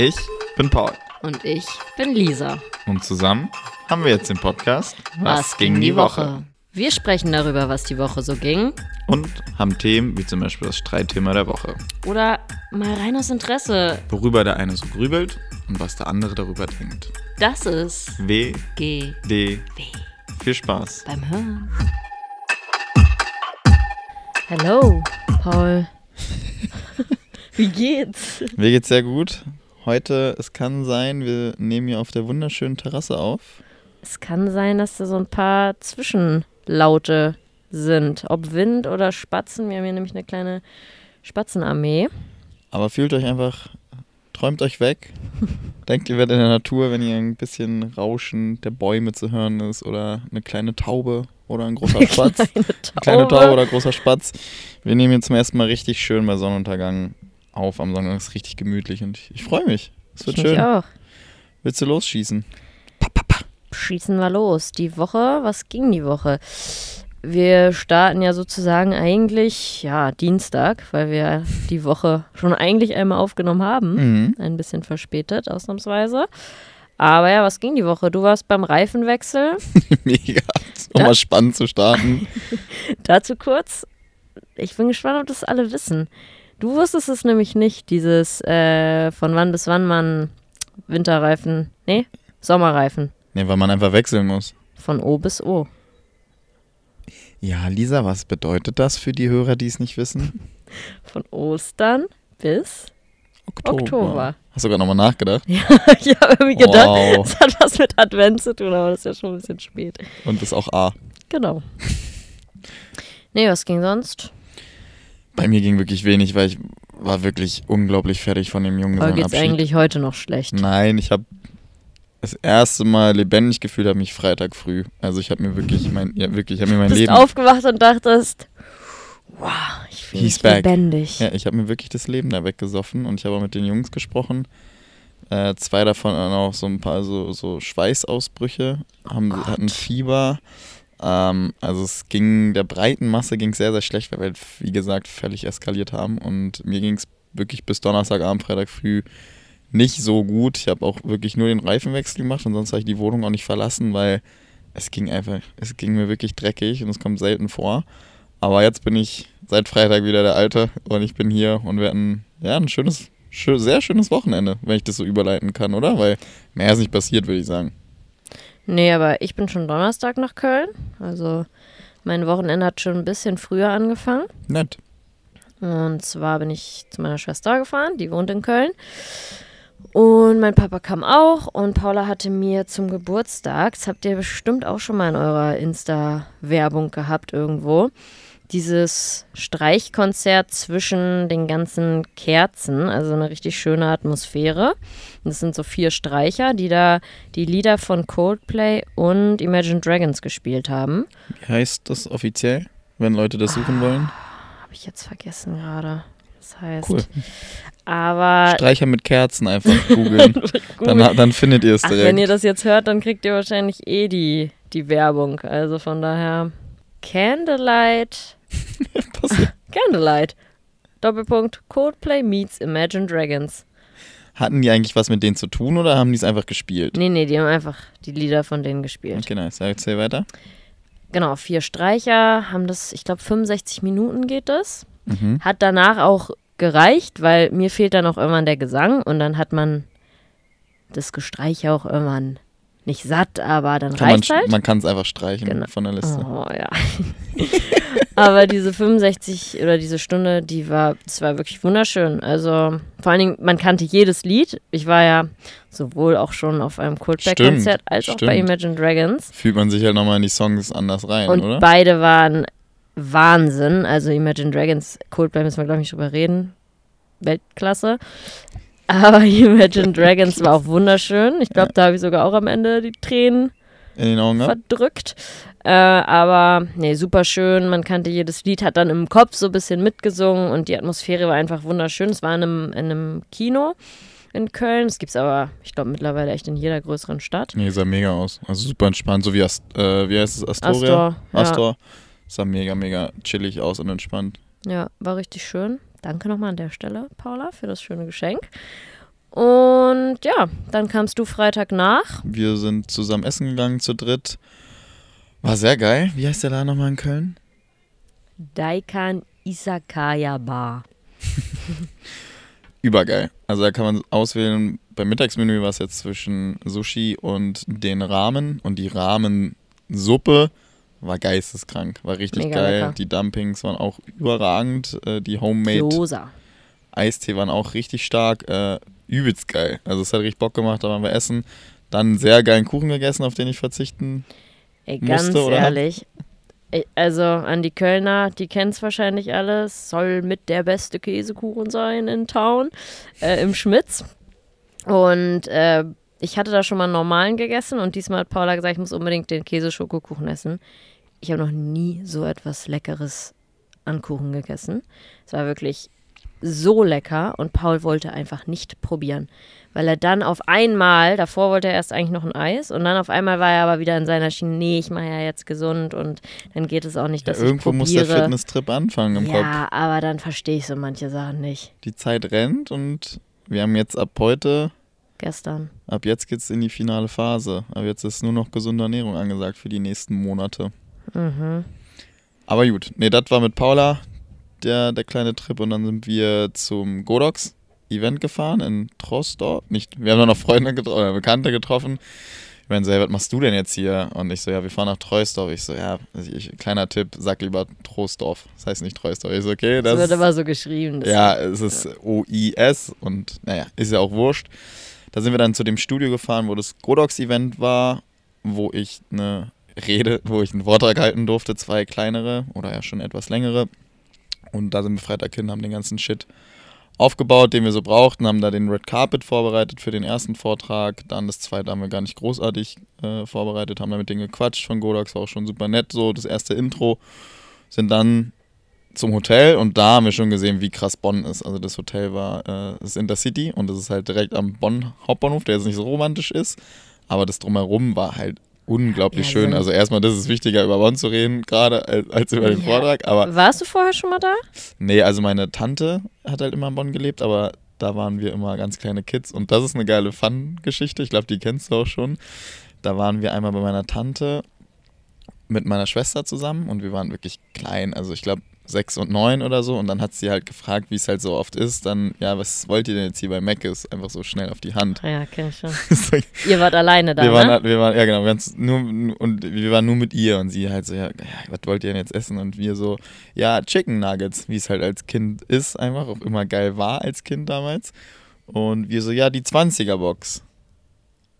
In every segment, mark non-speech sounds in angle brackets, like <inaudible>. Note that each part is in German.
Ich bin Paul. Und ich bin Lisa. Und zusammen haben wir jetzt den Podcast Was, ging die Woche? Wir sprechen darüber, was die Woche so ging. Und haben Themen wie zum Beispiel das Streitthema der Woche. Oder mal rein aus Interesse. Worüber der eine so grübelt und was der andere darüber denkt. Das ist W, G. D. W. Viel Spaß. Beim Hören. Hallo, Paul. <laughs> Wie geht's? Mir geht's sehr gut. Heute, es kann sein, wir nehmen hier auf der wunderschönen Terrasse auf. Es kann sein, dass da so ein paar Zwischenlaute sind. Ob Wind oder Spatzen. Wir haben hier nämlich eine kleine Spatzenarmee. Aber fühlt euch einfach, träumt euch weg. <laughs> Denkt, ihr werdet in der Natur, wenn ihr ein bisschen Rauschen der Bäume zu hören ist oder eine kleine Taube oder ein großer <laughs> Spatz. Kleine Eine kleine Taube oder großer Spatz. Wir nehmen jetzt zum ersten Mal richtig schön bei Sonnenuntergang auf am Sonntag. Es ist richtig gemütlich und ich, ich freue mich. Es wird Ich schön. mich auch. Willst du losschießen? Schießen wir los. Die Woche, was ging die Woche? Wir starten ja sozusagen eigentlich, ja, Dienstag, weil wir die Woche schon eigentlich einmal aufgenommen haben. Mhm. Ein bisschen verspätet, ausnahmsweise. Aber ja, was ging die Woche? Du warst beim Reifenwechsel. <laughs> Mega. Ja. mal spannend zu starten. <laughs> Dazu kurz. Ich bin gespannt, ob das alle wissen. Du wusstest es nämlich nicht, dieses äh, von wann bis wann man Winterreifen, nee, Sommerreifen. Nee, weil man einfach wechseln muss. Von O bis O. Ja, Lisa, was bedeutet das für die Hörer, die es nicht wissen? <laughs> Von Ostern bis Oktober. Hast du gerade nochmal nachgedacht? <laughs> Ja, ich habe irgendwie gedacht, Wow. es hat was mit Advent zu tun, aber das ist ja schon ein bisschen spät. Und ist auch A. Genau. Nee, was ging sonst? Bei mir ging wirklich wenig, weil ich war wirklich unglaublich fertig von dem Oder geht's Junggesellenabschied. eigentlich heute noch schlecht? Nein, ich habe das erste Mal lebendig gefühlt, habe mich Freitag früh. Also ich habe mir wirklich mein, ja wirklich, ich habe mir mein bist Leben, aufgewacht und dachtest, wow, ich fühle mich back. lebendig. ja, ich habe mir wirklich das Leben da weggesoffen und ich habe auch mit den Jungs gesprochen. Äh, zwei davon hatten auch so ein paar so, so Schweißausbrüche, haben, Gott. hatten Fieber. Ähm, also es ging, der breiten Masse ging sehr, sehr schlecht, weil wir, halt, wie gesagt, völlig eskaliert haben. Und mir ging es wirklich bis Donnerstagabend, Freitag früh nicht so gut. Ich habe auch wirklich nur den Reifenwechsel gemacht und sonst habe ich die Wohnung auch nicht verlassen, weil es ging einfach, es ging mir wirklich dreckig und es kommt selten vor. Aber jetzt bin ich seit Freitag wieder der Alte und ich bin hier und wir hatten ja ein schönes, schö sehr schönes Wochenende, wenn ich das so überleiten kann, oder? Weil mehr ist nicht passiert, würde ich sagen. Nee, aber ich bin schon Donnerstag nach Köln. Also mein Wochenende hat schon ein bisschen früher angefangen. Nett. Und zwar bin ich zu meiner Schwester gefahren, die wohnt in Köln. Und mein Papa kam auch und Paula hatte mir zum Geburtstag, das habt ihr bestimmt auch schon mal in eurer Insta-Werbung gehabt irgendwo, dieses Streichkonzert zwischen den ganzen Kerzen, also eine richtig schöne Atmosphäre. Und Das sind so vier Streicher, die da die Lieder von Coldplay und Imagine Dragons gespielt haben. Wie heißt das offiziell, wenn Leute das suchen wollen? Habe ich jetzt vergessen gerade. Das heißt. Cool. Aber Streicher mit Kerzen einfach googeln. <laughs> dann, dann findet ihr es Ach, direkt. wenn ihr das jetzt hört, dann kriegt ihr wahrscheinlich eh die, die Werbung. Also von daher Candlelight. <laughs> Candlelight. Doppelpunkt Coldplay meets Imagine Dragons. Hatten die eigentlich was mit denen zu tun oder haben die es einfach gespielt? Nee, nee, die haben einfach die Lieder von denen gespielt. Okay, nice. Erzähl weiter. Genau, vier Streicher haben das, ich glaube 65 Minuten geht das. Mhm. Hat danach auch gereicht, weil mir fehlt dann auch irgendwann der Gesang und dann hat man das Gestreiche auch irgendwann nicht satt, aber dann Kann man reicht halt. man kann es einfach streichen Genau. von der Liste. Oh ja. <laughs> <laughs> aber diese 65 oder diese Stunde, die war, das war wirklich wunderschön. Also vor allen Dingen, man kannte jedes Lied. Ich war ja sowohl auch schon auf einem Coldplay-Konzert als auch bei stimmt. Imagine Dragons. Fühlt man sich halt nochmal in die Songs anders rein, Und oder? beide waren Wahnsinn. Also Imagine Dragons, Coldplay müssen wir, glaube ich, nicht drüber reden. Weltklasse. Aber <laughs> Imagine Dragons war auch wunderschön. Ich glaube, da habe ich sogar auch am Ende die Tränen In den Augen gehabt? verdrückt. Äh, aber nee, super schön. Man kannte jedes Lied, hat dann im Kopf so ein bisschen mitgesungen und die Atmosphäre war einfach wunderschön. Es war in einem, in einem Kino in Köln. Das gibt es aber, ich glaube, mittlerweile echt in jeder größeren Stadt. Nee, sah mega aus. Also super entspannt, so wie Ast äh, wie heißt es? Astoria? Astor. Ja. Astor. Sah mega, mega chillig aus und entspannt. Ja, war richtig schön. Danke nochmal an der Stelle, Paula, für das schöne Geschenk. Und ja, dann kamst du Freitag nach. Wir sind zusammen essen gegangen zu dritt. War sehr geil. Wie heißt der da nochmal in Köln? Daikan Isakaya Bar. <laughs> Übergeil. Also da kann man auswählen. Beim Mittagsmenü war es jetzt zwischen Sushi und den Ramen. Und die Ramensuppe war geisteskrank. War richtig Mega geil. lecker. Die Dumpings waren auch überragend. Äh, Die Homemade Gyoza. Eistee waren auch richtig stark. Äh, übelst geil. Also es hat richtig Bock gemacht, da waren wir essen. Dann einen sehr geilen Kuchen gegessen, auf den ich verzichten. Ey, Musste, ganz oder? ehrlich. Also an die Kölner, die kennen es wahrscheinlich alles. Soll mit der beste Käsekuchen sein in Town, äh, im Schmitz. Und äh, ich hatte da schon mal einen normalen gegessen und diesmal hat Paula gesagt, ich muss unbedingt den Käseschokokuchen essen. Ich habe noch nie so etwas Leckeres an Kuchen gegessen. Es war wirklich so lecker und Paul wollte einfach nicht probieren, weil er dann auf einmal, davor wollte er erst eigentlich noch ein Eis und dann auf einmal war er aber wieder in seiner Schiene, nee, ich mache ja jetzt gesund und dann geht es auch nicht, Ja, dass irgendwo ich muss der. Fitnesstrip anfangen im Kopf. ja, aber dann verstehe ich so manche Sachen nicht. Die Zeit rennt und wir haben jetzt ab heute, Gestern. ab jetzt geht's in die finale Phase. Aber jetzt ist nur noch gesunde Ernährung angesagt für die nächsten Monate. Mhm. Aber gut, nee, das war mit Paula der, der kleine Trip und dann sind wir zum Godox Event gefahren in Troisdorf. Nicht, wir haben noch Freunde getroffen, oder Bekannte getroffen. Ich meine so, hey, was machst du denn jetzt hier? Und ich so, ja, wir fahren nach Troisdorf. Ich so, ja, also ich, kleiner Tipp, sag lieber Troisdorf. Das heißt nicht Troisdorf. Ich so, okay, Das, das wird aber so geschrieben. Ja, es ist OIS und naja, ist ja auch wurscht. Da sind wir dann zu dem Studio gefahren, wo das Godox-Event war, wo ich eine Rede, wo ich einen Vortrag halten durfte, zwei kleinere oder ja schon etwas längere. Und da sind wir Freitag hin, haben den ganzen Shit aufgebaut, den wir so brauchten, haben da den Red Carpet vorbereitet für den ersten Vortrag. Dann das zweite haben wir gar nicht großartig äh, vorbereitet, haben da mit denen gequatscht von Godox, war auch schon super nett, so das erste Intro. Sind dann zum Hotel und da haben wir schon gesehen, wie krass Bonn ist. Also das Hotel war äh, das Intercity und das ist halt direkt am Bonn Hauptbahnhof, der jetzt nicht so romantisch ist, aber das drumherum war halt unglaublich Ja, schön. so- Also erstmal, das ist wichtiger über Bonn zu reden gerade als, als über den Ja. Vortrag, aber Warst du vorher schon mal da? nee, also meine Tante hat halt immer in Bonn gelebt, aber da waren wir immer ganz kleine Kids und das ist eine geile Fun-Geschichte. Ich glaube, die kennst du auch schon. Da waren wir einmal bei meiner Tante mit meiner Schwester zusammen und wir waren wirklich klein. Also ich glaube sechs und neun oder so. Und dann hat sie halt gefragt, wie es halt so oft ist. Dann, ja, was wollt ihr denn jetzt hier bei Mac ist? Einfach so schnell auf die Hand. Ja, kenn ich schon. <laughs> So, Ihr wart alleine da, wir, waren, ne? halt- wir waren, ja genau, wir, nur, und wir waren nur mit ihr und sie halt so, ja, ja, was wollt ihr denn jetzt essen? Und wir so, ja, Chicken Nuggets, wie es halt als Kind ist, einfach auch immer geil war als Kind damals. Und wir so, ja, die 20er-Box.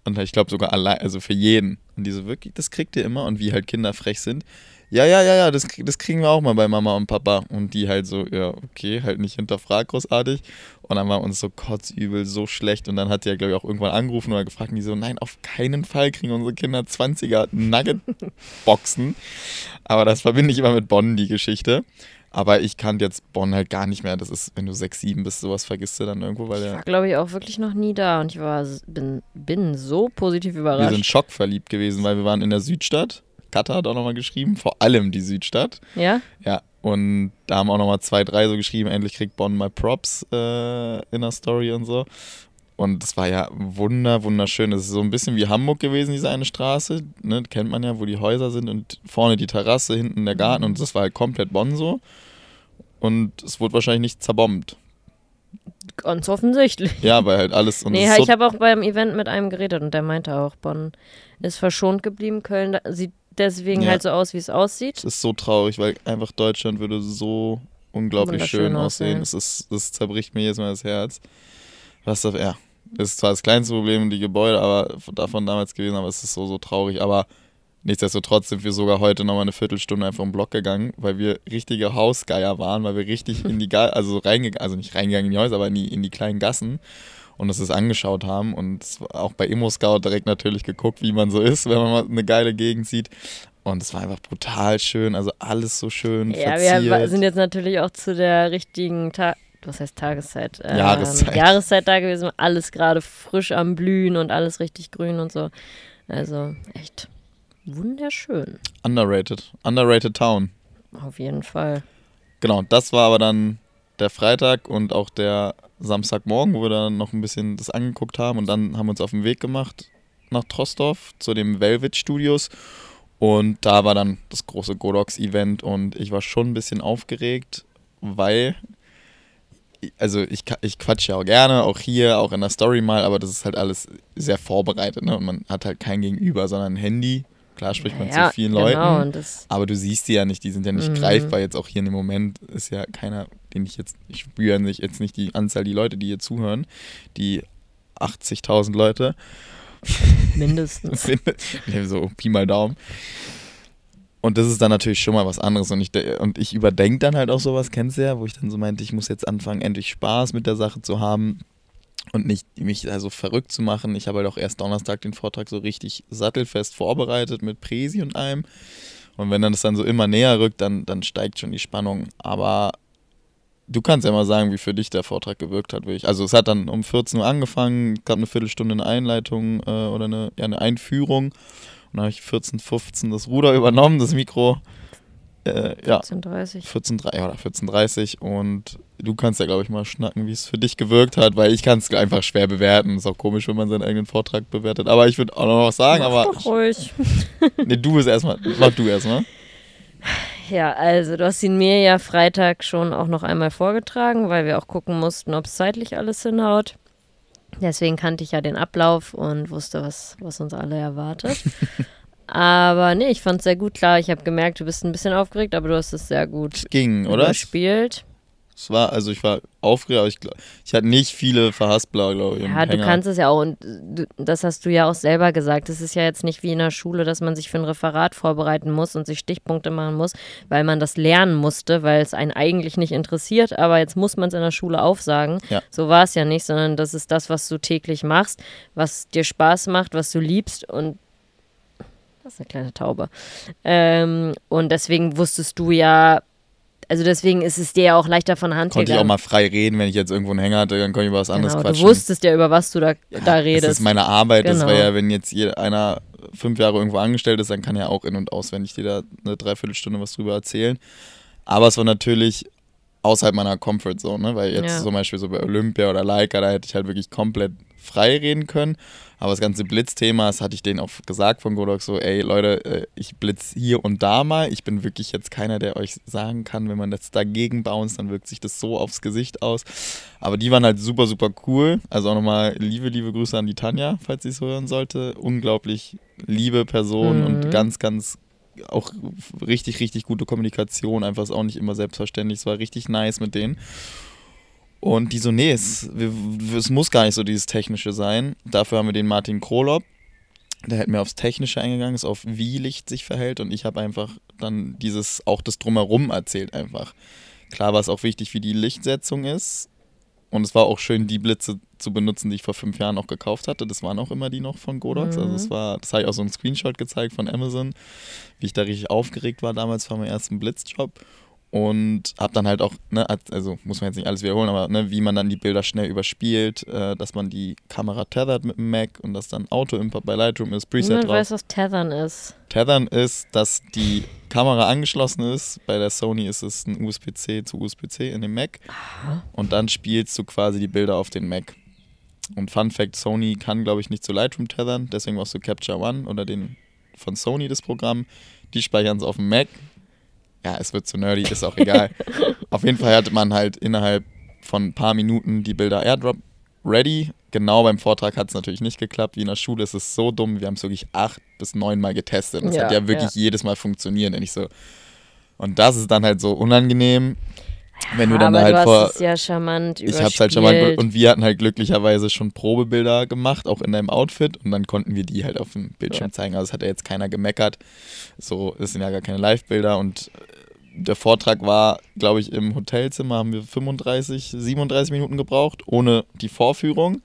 Und ich glaube sogar allein, also für jeden. Und die so, wirklich, das kriegt ihr immer. Und wie halt Kinder frech sind. Ja, ja, ja, ja, das, das kriegen wir auch mal bei Mama und Papa. Und die halt so, ja, okay, halt nicht hinterfragt großartig. Und dann war uns so kotzübel, so schlecht. Und dann hat die ja, glaube ich, auch irgendwann angerufen oder gefragt. Und die so, nein, auf keinen Fall kriegen unsere Kinder 20er Nugget-Boxen. <laughs> Aber das verbinde ich immer mit Bonn, die Geschichte. Aber ich kannte jetzt Bonn halt gar nicht mehr. Das ist, wenn du 6, 7 bist, sowas vergisst du dann irgendwo, weil Ich war, glaube ich, auch wirklich noch nie da und ich war, bin, bin so positiv wir überrascht. sind schockverliebt gewesen, weil wir waren in der Südstadt. Katha hat auch nochmal geschrieben, vor allem die Südstadt. ja? Ja, und da haben auch nochmal zwei, drei so geschrieben, endlich kriegt Bonn mal Props äh, in der Story und so. Und es war ja wunder, wunderschön. Es ist so ein bisschen wie Hamburg gewesen, diese eine Straße. Ne? Kennt man ja, wo die Häuser sind und vorne die Terrasse, hinten der Garten. Und das war halt komplett Bonn so. Und es wurde wahrscheinlich nicht zerbombt. Ganz offensichtlich. Ja, weil halt alles. Und nee, so, ich habe auch beim Event mit einem geredet und der meinte auch, Bonn ist verschont geblieben. Köln da- sieht deswegen Ja. halt so aus, wie es aussieht. es ist so traurig, weil einfach Deutschland würde so unglaublich schön aussehen. Es ist, das zerbricht mir jedes Mal das Herz. Was da, ja, das ist zwar das kleinste Problem, die Gebäude, aber davon damals gewesen, aber es ist so, so traurig. Aber nichtsdestotrotz sind wir sogar heute nochmal eine Viertelstunde einfach im Block gegangen, weil wir richtige Hausgeier waren, weil wir richtig <laughs> in die, Ga also reingegangen, also nicht reingegangen in die Häuser, aber in die, in die kleinen Gassen und uns das angeschaut haben und es auch bei Immo Scout direkt natürlich geguckt, wie man so ist, wenn man mal eine geile Gegend sieht. Und es war einfach brutal schön, also alles so schön Ja, verziert. wir sind jetzt natürlich auch zu der richtigen Ta was heißt Tageszeit? Ähm, Jahreszeit. Jahreszeit da gewesen, alles gerade frisch am Blühen und alles richtig grün und so. Also echt wunderschön. Underrated. Underrated Town. Auf jeden Fall. Genau, das war aber dann der Freitag und auch der Samstagmorgen, wo wir dann noch ein bisschen das angeguckt haben und dann haben wir uns auf den Weg gemacht nach Trostorf zu den Velvet Studios und da war dann das große Godox-Event und ich war schon ein bisschen aufgeregt, weil, also ich, ich quatsche ja auch gerne, auch hier, auch in der Story mal, aber das ist halt alles sehr vorbereitet, ne? Und man hat halt kein Gegenüber, sondern ein Handy. Klar spricht man Ja, zu vielen genau, Leuten, aber du siehst die ja nicht, die sind ja nicht Mhm. greifbar. Jetzt auch hier in dem Moment ist ja keiner, den ich jetzt, ich spüre nicht, jetzt nicht die Anzahl die Leute, die hier zuhören, die 80.000 Leute, Mindestens. <laughs> so Pi mal Daumen. Und das ist dann natürlich schon mal was anderes. Und ich, und ich überdenke dann halt auch sowas, kennst du ja, wo ich dann so meinte, ich muss jetzt anfangen, endlich Spaß mit der Sache zu haben und nicht mich so verrückt zu machen. Ich habe halt auch erst Donnerstag den Vortrag so richtig sattelfest vorbereitet mit Präsi und allem. Und wenn dann das dann so immer näher rückt, dann, dann steigt schon die Spannung. Aber du kannst ja mal sagen, wie für dich der Vortrag gewirkt hat. wirklich. Also es hat dann um 14 Uhr angefangen, gab eine Viertelstunde eine Einleitung äh, oder eine, ja, eine Einführung. Und dann habe ich 14, 15 das Ruder übernommen, das Mikro. Äh, ja, 14.30 14.30 ja, oder 14.30 und du kannst ja, glaube ich, mal schnacken, wie es für dich gewirkt hat, weil ich kann es einfach schwer bewerten. Ist auch komisch, wenn man seinen eigenen Vortrag bewertet. Aber ich würde auch noch was sagen, Mach aber doch ruhig. <laughs> nee, du bist erstmal, mach du erstmal. Ja, also du hast ihn mir ja Freitag schon auch noch einmal vorgetragen, weil wir auch gucken mussten, ob es zeitlich alles hinhaut. Deswegen kannte ich ja den Ablauf und wusste, was, was uns alle erwartet. <laughs> aber nee, ich fand es sehr gut. Klar, ich habe gemerkt, du bist ein bisschen aufgeregt, aber du hast es sehr gut Ging, oder? überspielt. Es war, also ich war aufgeregt, aber ich, glaub- ich hatte nicht viele Verhaspler, glaube ich. Ja, du Hänger. kannst es ja auch, und du, das hast du ja auch selber gesagt. Es ist ja jetzt nicht wie in der Schule, dass man sich für ein Referat vorbereiten muss und sich Stichpunkte machen muss, weil man das lernen musste, weil es einen eigentlich nicht interessiert, aber jetzt muss man es in der Schule aufsagen. Ja. So war es ja nicht, sondern das ist das, was du täglich machst, was dir Spaß macht, was du liebst und das ist eine kleine Taube. Ähm, und deswegen wusstest du ja, also deswegen ist es dir ja auch leichter von Hand Konnte ich auch gegangen. mal frei reden, wenn ich jetzt irgendwo einen Hänger hatte, dann konnte ich über was anderes Genau, quatschen. du wusstest ja, über was du da, da redest. Das ist meine Arbeit. Das Genau. war ja, wenn jetzt jeder, einer fünf Jahre irgendwo angestellt ist, dann kann er auch in- und auswendig dir da eine Dreiviertelstunde was drüber erzählen. Aber es war natürlich außerhalb meiner Comfortzone, ne? weil jetzt Ja. zum Beispiel so bei Olympia oder Leica, da hätte ich halt wirklich komplett frei reden können. Aber das ganze Blitzthema, das hatte ich denen auch gesagt von Godox so, ey Leute, äh, ich blitz hier und da mal. Ich bin wirklich jetzt keiner, der euch sagen kann, wenn man das dagegen bounced, dann wirkt sich das so aufs Gesicht aus. Aber die waren halt super, super cool. Also auch nochmal liebe, liebe Grüße an die Tanja, falls sie es hören sollte. Unglaublich liebe Person Mhm. und ganz, ganz auch richtig, richtig gute Kommunikation. Einfach ist auch nicht immer selbstverständlich. Es war richtig nice mit denen. Und die so, nee, es, es muss gar nicht so dieses Technische sein. Dafür haben wir den Martin Krolop. Der hat mir aufs Technische eingegangen, ist auf wie Licht sich verhält und ich habe einfach dann dieses, auch das Drumherum erzählt einfach. Klar war es auch wichtig, wie die Lichtsetzung ist. Und es war auch schön, die Blitze zu benutzen, die ich vor fünf Jahren noch gekauft hatte. Das waren auch immer die noch von Godox. Also es war, das habe ich auch so einen Screenshot gezeigt von Amazon, wie ich da richtig aufgeregt war damals vor meinem ersten Blitzjob. Und habe dann halt auch, ne, also muss man jetzt nicht alles wiederholen, aber ne, wie man dann die Bilder schnell überspielt, äh, dass man die Kamera tethert mit dem Mac und dass dann Auto-Import bei Lightroom ist, Preset Niemand drauf. weiß, was Tethern ist. Tethern ist, dass die Kamera angeschlossen ist. Bei der Sony ist es ein USB-C zu USB-C in dem Mac. Und dann spielst du quasi die Bilder auf den Mac. Und Fun Fact: Sony kann, glaube ich, nicht zu Lightroom tethern. Deswegen brauchst du Capture One oder den von Sony das Programm. Die speichern es auf dem Mac. Ja, es wird zu nerdy, ist auch egal. <laughs> auf jeden Fall hatte man halt innerhalb von ein paar Minuten die Bilder Airdrop ready. Genau beim Vortrag hat es natürlich nicht geklappt. Wie in der Schule ist es so dumm. Wir haben es wirklich acht bis neun Mal getestet. Und es Ja, hat ja wirklich jedes Mal funktioniert. Und ich so. Und das ist dann halt so unangenehm, wenn du dann aber halt du vor. hast es ja charmant Ich hab's halt überspielt. und wir hatten halt glücklicherweise schon Probebilder gemacht, auch in deinem Outfit und dann konnten wir die halt auf dem Bildschirm Ja. zeigen. Also es hat ja jetzt keiner gemeckert. So, es sind ja gar keine Live-Bilder und äh, der Vortrag war, glaube ich, im Hotelzimmer haben wir 35, 37 Minuten gebraucht, ohne die Vorführung.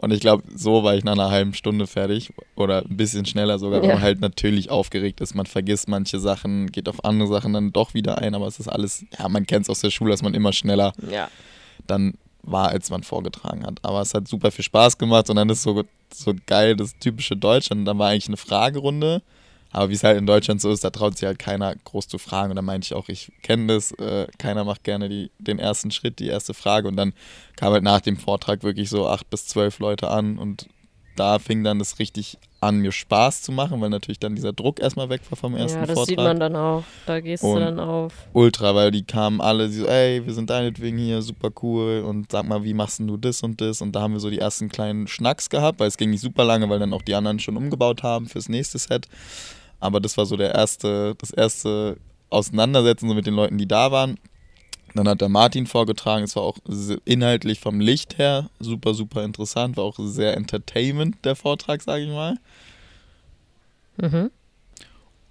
Und ich glaube, so war ich nach einer halben Stunde fertig oder ein bisschen schneller sogar, weil Ja. man halt natürlich aufgeregt ist. Man vergisst manche Sachen, geht auf andere Sachen dann doch wieder ein, aber es ist alles, ja, man kennt es aus der Schule, dass man immer schneller Ja. dann war, als man vorgetragen hat. Aber es hat super viel Spaß gemacht und dann ist so, so geil das typische Deutsch. Und dann war eigentlich eine Fragerunde, Aber wie es halt in Deutschland so ist, da traut sich halt keiner groß zu fragen. Und da meinte ich auch, ich kenne das, äh, keiner macht gerne die, den ersten Schritt, die erste Frage. Und dann kam halt nach dem Vortrag wirklich so acht bis zwölf Leute an und da fing dann das richtig an, mir Spaß zu machen, weil natürlich dann dieser Druck erstmal weg war vom ersten Ja, das Vortrag. sieht man dann auch. Da gehst Und du dann auf. Ultra, weil die kamen alle so, ey, wir sind deinetwegen hier, super cool und sag mal, wie machst denn du das und das? Und da haben wir so die ersten kleinen Schnacks gehabt, weil es ging nicht super lange, weil dann auch die anderen schon umgebaut haben fürs nächste Set. Aber das war so der erste, das erste Auseinandersetzen so mit den Leuten, die da waren. Dann hat der Martin vorgetragen, es war auch inhaltlich vom Licht her super, super interessant, war auch sehr entertainment, der Vortrag, sage ich mal. Mhm.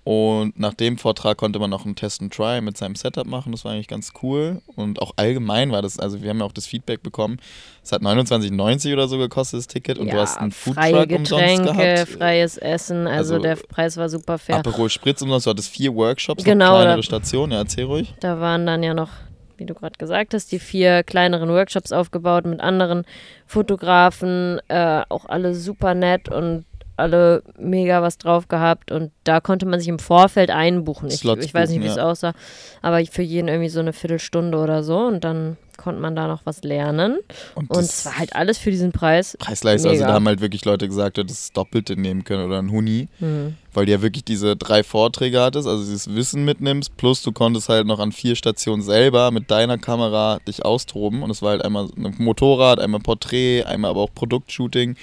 Und nach dem Vortrag konnte man noch einen Test and Try mit seinem Setup machen. Das war eigentlich ganz cool. Und auch allgemein war das, also wir haben ja auch das Feedback bekommen. Es hat 29,90 oder so gekostet, das Ticket. Und du hast einen freie Foodtruck umsonst Getränke, gehabt. freies Essen. Also, Also, der Preis war super fair. Aperol Spritz umsonst. Du hattest vier Workshops, Genau, kleinere Stationen. Ja, erzähl ruhig. Da waren dann ja noch, wie du gerade gesagt hast, die vier kleineren Workshops aufgebaut mit anderen Fotografen, äh, auch alle super nett und alle mega was drauf gehabt und da konnte man sich im Vorfeld einbuchen. Ich, ich weiß nicht, wie es aussah, aber für jeden irgendwie so eine Viertelstunde oder so und dann konnte man da noch was lernen und das es war halt alles für diesen Preis. Preisleistung, also da haben halt wirklich Leute gesagt, du hättest das Doppelte nehmen können oder ein Huni. Mhm. Weil du ja wirklich diese drei Vorträge hattest, also dieses Wissen mitnimmst, plus du konntest halt noch an vier Stationen selber mit deiner Kamera dich austoben. Und es war halt einmal ein Motorrad, einmal Porträt, einmal aber auch Produktshooting.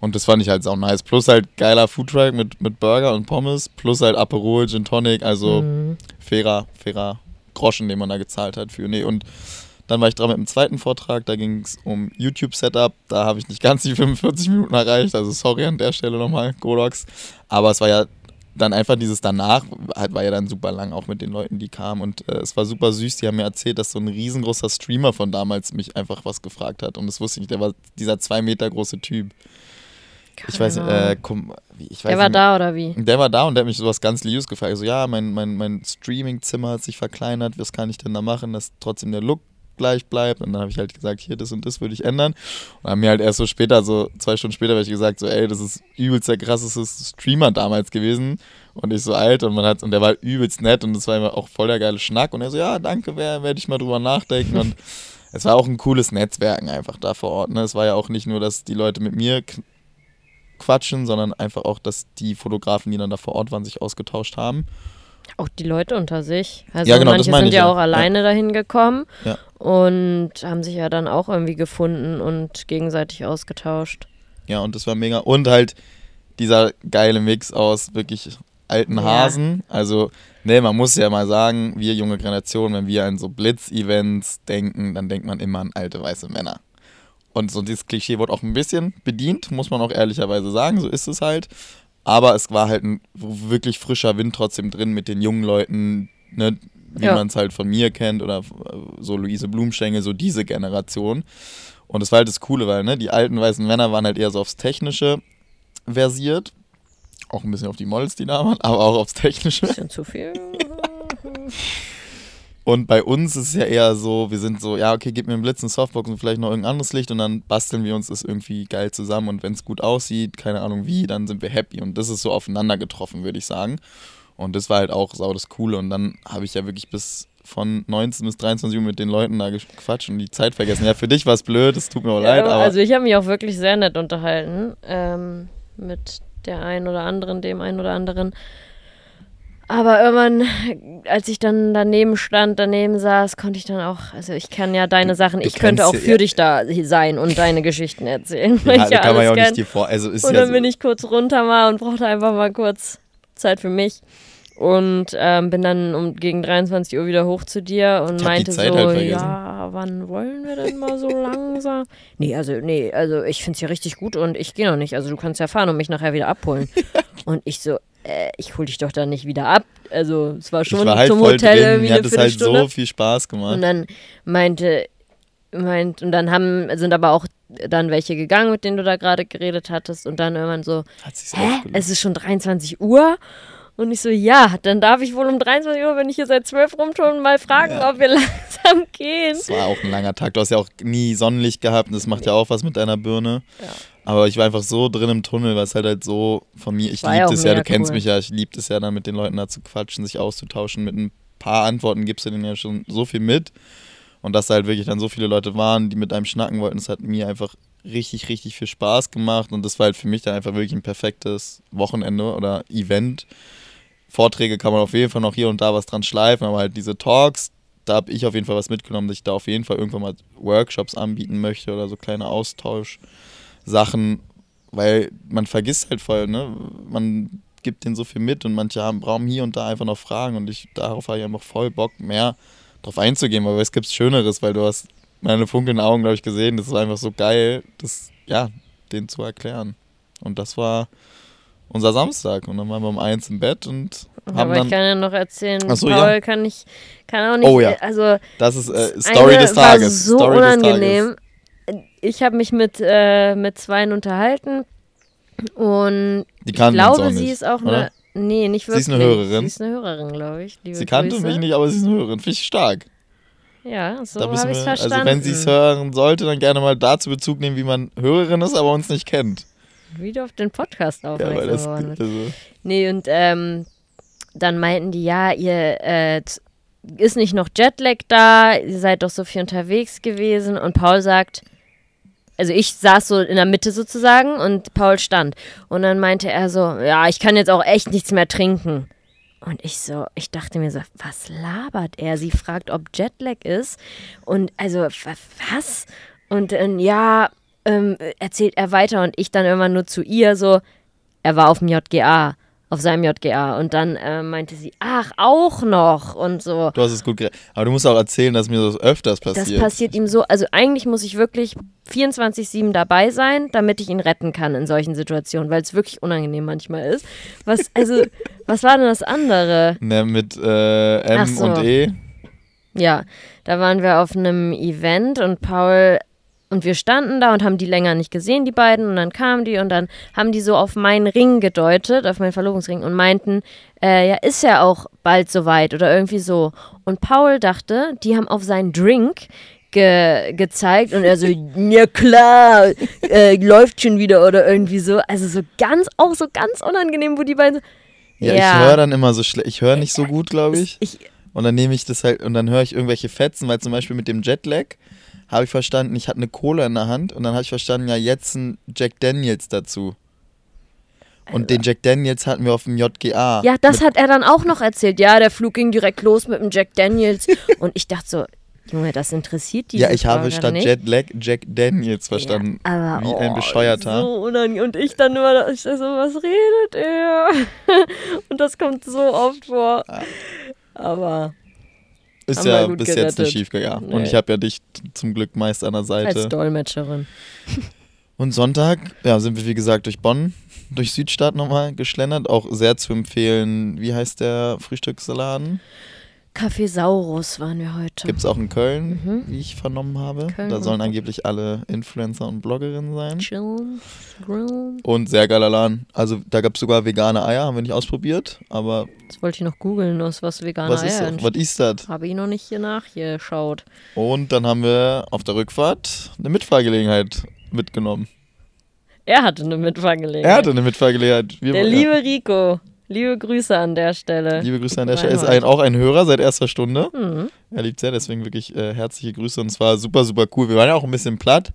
Und das fand ich halt sau nice. Plus halt geiler Foodtruck mit, mit Burger und Pommes, plus halt Aperol, Gin Tonic, also Mhm. fairer, fairer Groschen, den man da gezahlt hat für. Nee, und dann war ich dran mit dem zweiten Vortrag, da ging es um YouTube-Setup. Da habe ich nicht ganz die 45 Minuten erreicht, also sorry an der Stelle nochmal, Godox. Aber es war ja dann einfach dieses danach, halt war ja dann super lang auch mit den Leuten, die kamen. Und äh, es war super süß, die haben mir erzählt, dass so ein riesengroßer Streamer von damals mich einfach was gefragt hat. Und das wusste ich nicht, der war dieser zwei Meter große Typ. Ich weiß nicht, Keine äh, komm, ich weiß Der war nicht, da oder wie? der war da und der hat mich sowas ganz Liebes gefragt. Also, ja, mein, mein, mein Streaming-Zimmer hat sich verkleinert, was kann ich denn da machen, dass trotzdem der Look gleich bleibt? Und dann habe ich halt gesagt, hier, das und das würde ich ändern. Und haben mir halt erst so später, so zwei Stunden später, habe ich gesagt, so, ey, das ist übelst der krasseste Streamer damals gewesen. Und ich so alt und man hat, und der war übelst nett und das war immer auch voll der geile Schnack. Und er so, ja, danke, werde ich mal drüber nachdenken. Und es war auch ein cooles Netzwerken einfach da vor Ort. Ne? Es war ja auch nicht nur, dass die Leute mit mir quatschen, sondern einfach auch, dass die Fotografen, die dann da vor Ort waren, sich ausgetauscht haben. Auch die Leute unter sich. Also Ja, genau, manche sind ich ja ja. auch alleine dahin gekommen Ja. Und haben sich ja dann auch irgendwie gefunden und gegenseitig ausgetauscht. Ja, und das war mega. Und halt dieser geile Mix aus wirklich alten Ja. Hasen. Also, ne, man muss ja mal sagen, wir junge Generation, wenn wir an so Blitz-Events denken, dann denkt man immer an alte weiße Männer. Und so dieses Klischee wurde auch ein bisschen bedient, muss man auch ehrlicherweise sagen, so ist es halt. Aber es war halt ein wirklich frischer Wind trotzdem drin mit den jungen Leuten, ne, wie Ja. man es halt von mir kennt oder äh, so Luise Blumstengel, so diese Generation. Und das war halt das Coole, weil ne, die alten weißen Männer waren halt eher so aufs Technische versiert. Auch ein bisschen auf die Models, die da waren, aber auch aufs Technische. Bisschen zu viel. <laughs> Und bei uns ist es ja eher so, wir sind so, ja, okay, gib mir einen Blitz, eine Softbox und vielleicht noch irgendein anderes Licht und dann basteln wir uns das irgendwie geil zusammen und wenn es gut aussieht, keine Ahnung wie, dann sind wir happy und das ist so aufeinander getroffen, würde ich sagen. Und das war halt auch sau das Coole und dann habe ich ja wirklich bis von 19 bis 23 Uhr mit den Leuten da gequatscht und die Zeit vergessen. Ja, für dich war es blöd, es tut mir auch leid, Ja, aber also ich habe mich auch wirklich sehr nett unterhalten ähm, mit der einen oder anderen, dem einen oder anderen. Aber irgendwann, als ich dann daneben stand, daneben saß, konnte ich dann auch, also ich kann ja deine Sachen, du ich könnte auch ja- für dich da sein und deine Geschichten erzählen. <laughs> weil ja, ich da kann man ja auch alles nicht dir vor. Also ist Und ja dann so, bin ich kurz runter mal und brauchte einfach mal kurz Zeit für mich. Und ähm, bin dann um gegen 23 Uhr wieder hoch zu dir und meinte so, halt ja, wann wollen wir denn mal so langsam? <laughs> Nee, also nee, also ich find's ja richtig gut und ich gehe noch nicht. Also du kannst ja fahren und mich nachher wieder abholen. <laughs> und ich so, äh, ich hol dich doch dann nicht wieder ab. Also es war schon war halt zum Hotel drin, irgendwie mir hat es halt so viel Spaß gemacht. Und dann meinte, meint, und dann haben, sind aber auch dann welche gegangen, mit denen du da gerade geredet hattest. Und dann irgendwann so, hä, es ist schon 23 Uhr? Und ich so, ja, dann darf ich wohl um 23 Uhr, wenn ich hier seit 12 rumtun, mal fragen, Ja. ob wir <laughs> langsam gehen. Es war auch ein langer Tag. Du hast ja auch nie Sonnenlicht gehabt und das macht ja auch was mit deiner Birne. Aber ich war einfach so drin im Tunnel, weil es halt halt so von mir, ich ja liebe es ja, du mega kennst cool. mich ja, ich liebe es ja dann mit den Leuten da zu quatschen, sich auszutauschen. Mit ein paar Antworten gibst du denen ja schon so viel mit. Und dass da halt wirklich dann so viele Leute waren, die mit einem schnacken wollten, das hat mir einfach richtig, richtig viel Spaß gemacht. Und das war halt für mich dann einfach wirklich ein perfektes Wochenende oder Event. Vorträge kann man auf jeden Fall noch hier und da was dran schleifen, aber halt diese Talks, da habe ich auf jeden Fall was mitgenommen, dass ich da auf jeden Fall irgendwann mal Workshops anbieten möchte oder so kleine Austauschsachen, weil man vergisst halt voll, ne? Man gibt denen so viel mit und manche haben, brauchen hier und da einfach noch Fragen und ich darauf habe ich einfach voll Bock, mehr drauf einzugehen, weil es gibt Schöneres, weil du hast meine funkelnden Augen, glaube ich, gesehen, das war einfach so geil, das, ja, denen zu erklären. Und das war unser Samstag und dann waren wir um eins im Bett und haben Aber dann ich kann ja noch erzählen, so, Paul ja. kann ich, kann auch nicht, Oh ja. also Das ist äh, Story des Tages. war so Story unangenehm. Ich habe mich mit, äh, mit zweien unterhalten und ich glaube, sie ist auch oder? eine, nee, nicht Sie wirklich. ist eine Hörerin? Sie ist eine Hörerin, glaube ich. Liebe Sie kannte Grüße. mich nicht, aber sie ist eine Hörerin. Finde ich stark. Ja, so habe ich verstanden. also wenn sie es hören sollte, dann gerne mal dazu Bezug nehmen, wie man Hörerin ist, aber uns nicht kennt. Wie du auf den Podcast Ja, aufmerksam das, geworden also, Nee, und ähm, dann meinten die, ja, ihr äh, ist nicht noch Jetlag da, ihr seid doch so viel unterwegs gewesen. Und Paul sagt, also ich saß so in der Mitte sozusagen und Paul stand. Und dann meinte er so, ja, ich kann jetzt auch echt nichts mehr trinken. Und ich so, ich dachte mir so, was labert er? Sie fragt, ob Jetlag ist. Und also, wa- was? Und dann, ja, ähm, erzählt er weiter und ich dann immer nur zu ihr so, er war auf dem JGA, auf seinem JGA. Und dann äh, meinte sie, ach, auch noch und so. du hast es gut geredet. Aber du musst auch erzählen, dass mir das öfters Das passiert. passiert ihm so, also eigentlich muss ich wirklich 24-7 dabei sein, damit ich ihn retten kann in solchen Situationen, weil es wirklich unangenehm manchmal ist. Was, also, <laughs> was war denn das andere? Ne, mit äh, M so. und E. Ja, da waren wir auf einem Event und Paul und wir standen da und haben die länger nicht gesehen, die beiden. Und dann kamen die und dann haben die so auf meinen Ring gedeutet, auf meinen Verlobungsring und meinten, äh, ja, ist ja auch bald soweit oder irgendwie so. Und Paul dachte, die haben auf seinen Drink ge gezeigt und er so, <laughs> ja klar, äh, läuft schon wieder oder irgendwie so. Also so ganz, auch so ganz unangenehm, wo die beiden so, Ja, ich höre dann immer so schlecht. Ich höre nicht so gut, glaube ich. ich, Und dann nehme ich das halt und dann höre ich irgendwelche Fetzen, weil zum Beispiel mit dem Jetlag habe ich verstanden, ich hatte eine Cola in der Hand und dann habe ich verstanden, ja, jetzt ein Jack Daniels dazu. Und den Jack Daniels hatten wir auf dem JGA. Ja, das hat er dann auch noch erzählt. Ja, der Flug ging direkt los mit dem Jack Daniels. <laughs> Und ich dachte so, Junge, das interessiert die. Ja, ich habe statt nicht. Jetlag Jack Daniels verstanden. Ja, aber, wie ein oh, Bescheuerter. So unangenehm. Und ich dann immer, ich so, was redet er? <laughs> Und das kommt so oft vor. Aber Ist ja bis jetzt gerettet. nicht schief gegangen. Und Nee. ich habe ja dich zum Glück meist an der als Seite. Dolmetscherin. <laughs> Und Sonntag, ja, sind wir wie gesagt durch Bonn, durch Südstadt nochmal geschlendert. Auch sehr zu empfehlen, wie heißt der Frühstücksladen? Café Saurus waren wir heute. Gibt es auch in Köln, Mhm. wie ich vernommen habe. Köln da sollen angeblich alle Influencer und Bloggerinnen sein. Chillen, grillen. Und sehr geiler Laden. Also da gab es sogar vegane Eier, haben wir nicht ausprobiert. Aber Das wollte ich noch googeln, was, was veganer was ist Eier das? Was ist das? Habe ich noch nicht hier nachgeschaut. Und dann haben wir auf der Rückfahrt eine Mitfahrgelegenheit mitgenommen. Er hatte eine Mitfahrgelegenheit. Er hatte eine Mitfahrgelegenheit. Wir, Der liebe Rico. Liebe Grüße an der Stelle. Liebe Grüße an der Stelle. Ist Mann. ein, auch ein Hörer seit erster Stunde. Mhm. Er liebt sehr, deswegen wirklich äh, herzliche Grüße und es war super, super cool. Wir waren ja auch ein bisschen platt.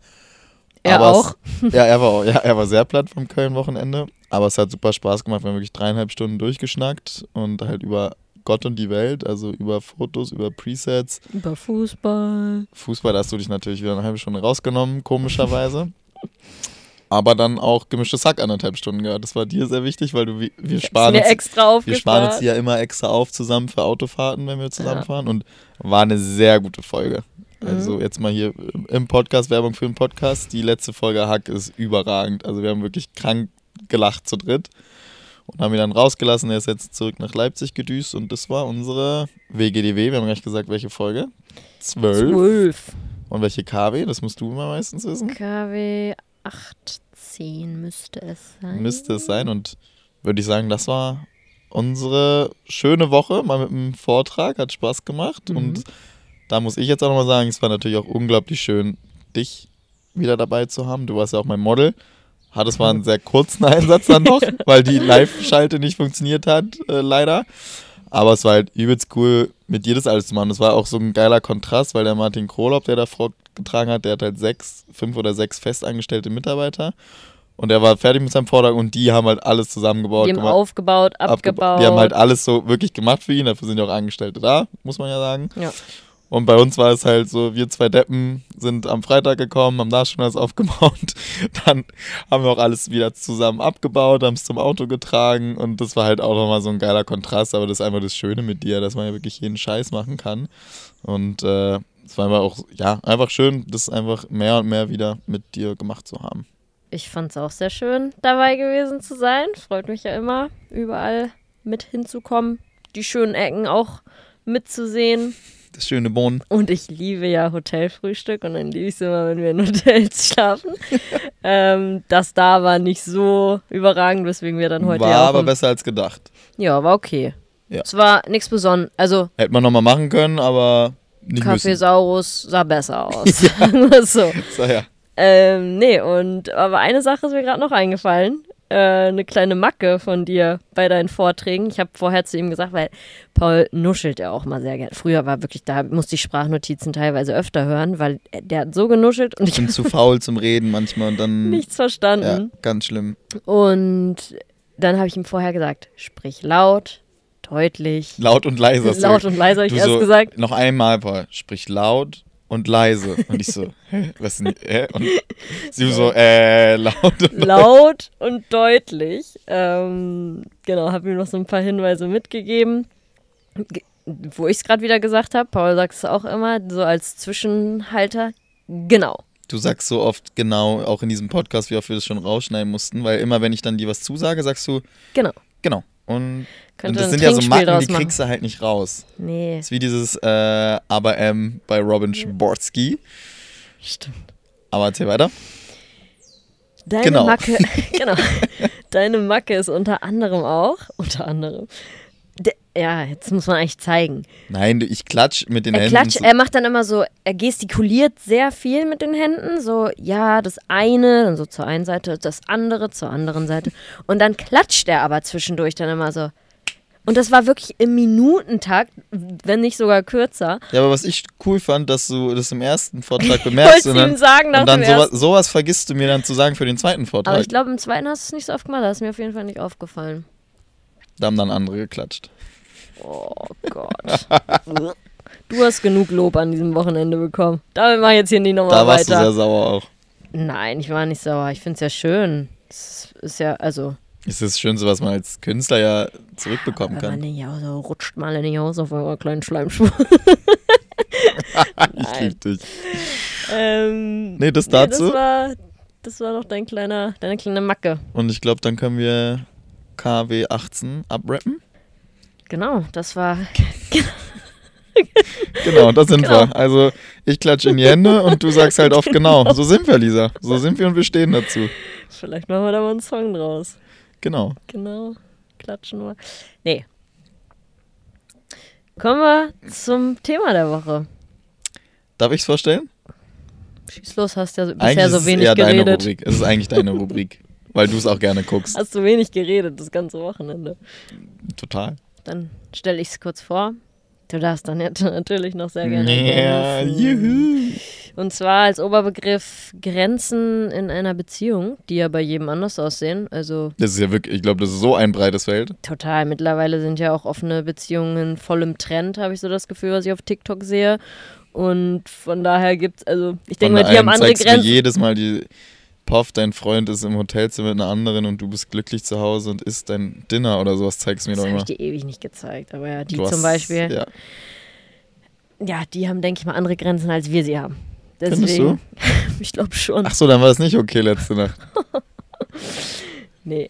Er auch. Es, <laughs> ja, er war auch, ja, er war sehr platt vom Köln-Wochenende. Aber es hat super Spaß gemacht. Wir haben wirklich dreieinhalb Stunden durchgeschnackt und halt über Gott und die Welt, also über Fotos, über Presets. Über Fußball. Fußball hast du dich natürlich wieder eine halbe Stunde rausgenommen, komischerweise. <laughs> Aber dann auch gemischtes Hack anderthalb Stunden gehört. Das war dir sehr wichtig, weil du, wir sparen mir uns, extra wir sparen uns ja immer extra auf zusammen für Autofahrten, wenn wir zusammenfahren. Und war eine sehr gute Folge. Also Mhm. jetzt mal hier im Podcast, Werbung für den Podcast. Die letzte Folge Hack ist überragend. Also wir haben wirklich krank gelacht zu dritt. Und haben ihn dann rausgelassen. Er ist jetzt zurück nach Leipzig gedüst. Und das war unsere WGDW. Wir haben gleich gesagt, welche Folge. Zwölf. Zwölf. Und welche KW? Das musst du immer meistens wissen. KW 18 müsste es sein. Müsste es sein. Und würde ich sagen, das war unsere schöne Woche. Mal mit dem Vortrag. Hat Spaß gemacht. Mhm. Und da muss ich jetzt auch nochmal sagen, es war natürlich auch unglaublich schön, dich wieder dabei zu haben. Du warst ja auch mein Model. Hat es zwar einen sehr kurzen Einsatz dann noch, <laughs> weil die Live-Schalte nicht funktioniert hat, äh, leider. Aber es war halt übelst cool, mit dir das alles zu machen. Es war auch so ein geiler Kontrast, weil der Martin Krolop, der da vorgetragen hat, der hat halt sechs, fünf oder sechs festangestellte Mitarbeiter. Und er war fertig mit seinem Vortrag und die haben halt alles zusammengebaut. Die haben gemacht, aufgebaut, abgeba- abgebaut. Die haben halt alles so wirklich gemacht für ihn. Dafür sind ja auch Angestellte da, muss man ja sagen. Ja. Und bei uns war es halt so, wir zwei Deppen sind am Freitag gekommen, haben da schon alles <laughs> aufgebaut. Dann haben wir auch alles wieder zusammen abgebaut, haben es zum Auto getragen und das war halt auch nochmal so ein geiler Kontrast. Aber das ist einfach das Schöne mit dir, dass man ja wirklich jeden Scheiß machen kann. Und äh, es war einfach auch, ja, einfach schön, das einfach mehr und mehr wieder mit dir gemacht zu haben. Ich fand es auch sehr schön, dabei gewesen zu sein. Freut mich ja immer, überall mit hinzukommen, die schönen Ecken auch mitzusehen. Das schöne Bohnen. Und ich liebe ja Hotelfrühstück und dann liebe ich es immer, wenn wir in Hotels <laughs> schlafen. ähm, das da war nicht so überragend, weswegen wir dann heute War ja aber besser als gedacht. Ja, war okay. Ja. Es war nichts Besonderes. Also Hätte man nochmal machen können, aber nicht. Kaffeesaurus sah besser aus. <laughs> <laughs> Wir so. So, ja. Ähm, nee, und aber eine Sache ist mir gerade noch eingefallen. Äh, eine kleine Macke von dir bei deinen Vorträgen. Ich habe vorher zu ihm gesagt, weil Paul nuschelt ja auch mal sehr gerne. Früher war wirklich, da musste ich Sprachnotizen teilweise öfter hören, weil er- der hat so genuschelt und ich bin zu <laughs> faul zum Reden manchmal und dann. nichts Ja, verstanden. ganz schlimm. Und dann habe ich ihm vorher gesagt, sprich laut, deutlich. Laut und leise. Laut und leise habe ich du erst so, gesagt. Noch einmal, Paul. Sprich laut und leise. Und ich so, <laughs> hä? Was denn? Hä? Und sie so, äh, laut. und laut und deutlich. Ähm, genau, habe ihm noch so ein paar Hinweise mitgegeben. Ge- Wo ich es gerade wieder gesagt habe, Paul sagt es auch immer, so als Zwischenhalter. Genau. Du sagst so oft genau, auch in diesem Podcast, wie oft wir das schon rausschneiden mussten, weil immer, wenn ich dann dir was zusage, sagst du, Genau. genau. Und, und Könnte das ein sind ja so Macken, die kriegst du halt nicht raus. Nee, Das ist wie dieses äh, Aber M bei Robin Schborski. stimmt. Aber erzähl weiter. Deine Genau. Macke, <laughs> genau. Deine Macke ist unter anderem auch, unter anderem. De, ja, jetzt muss man eigentlich zeigen. Nein, ich klatsch mit den Er Händen. klatscht, zu- er macht dann immer so, er gestikuliert sehr viel mit den Händen, so, ja, das eine, dann so zur einen Seite, das andere zur anderen Seite. Und dann klatscht er aber zwischendurch dann immer so. Und das war wirklich im Minutentakt, wenn nicht sogar kürzer. Ja, aber was ich cool fand, dass du das im ersten Vortrag <laughs> bemerkst und dann, sagen und dann sowas, sowas vergisst du mir dann zu sagen für den zweiten Vortrag. Aber ich glaube, im zweiten hast du es nicht so oft gemacht, das ist mir auf jeden Fall nicht aufgefallen. da haben dann andere geklatscht. Oh Gott. du hast genug Lob an diesem Wochenende bekommen. Damit mach ich jetzt hier nicht nochmal Da warst du weiter. sehr sauer auch. Nein, ich war nicht sauer. Ich finde es ja schön. Es ist ja, also, Es ist das Schönste, was man als Künstler ja zurückbekommen man kann. nicht aus, so rutscht mal in die Hose auf eurer kleinen Schleimspur. <laughs> Ich lieb dich. ähm, Nee, das nee, dazu. das war, das war doch dein kleiner, deine kleine Macke. Und ich glaube, dann können wir KW 18 abrappen. Genau, das war, <laughs> Genau, da sind Genau. wir. Also ich klatsche in die Hände und du <laughs> sagst halt oft genau. So sind wir, Lisa. So sind wir und wir stehen dazu. vielleicht machen wir da mal einen Song draus. Genau. Genau, klatschen wir. Nee. Kommen wir zum Thema der Woche. Darf ich es vorstellen? Schieß los, hast ja bisher Eigentlich ist so es wenig eher deine geredet. Rubrik. Es ist eigentlich deine <laughs> Rubrik. Weil du es auch gerne guckst. Hast du wenig geredet das ganze Wochenende. Total. Dann stelle ich es kurz vor. Du darfst dann jetzt <laughs> natürlich noch sehr gerne Ja, ergänzen. juhu. Und zwar als Oberbegriff Grenzen in einer Beziehung, die ja bei jedem anders aussehen. Also Das ist ja wirklich, ich glaube, das ist so ein breites Feld. total. Mittlerweile sind ja auch offene Beziehungen voll im Trend, habe ich so das Gefühl, was ich auf TikTok sehe. Und von daher gibt es, also ich denke mal, die haben andere Grenzen. jedes Mal die Poff, dein Freund ist im Hotelzimmer mit einer anderen und du bist glücklich zu Hause und isst dein Dinner oder sowas, zeigst du mir Das doch habe immer. ich dir ewig nicht gezeigt. Aber ja, die Du zum hast- Beispiel, Ja. ja, die haben, denke ich mal, andere Grenzen, als wir sie haben. Findest Deswegen, <laughs> ich glaube schon. Ach so, dann war das nicht okay letzte Nacht. <laughs> Nee.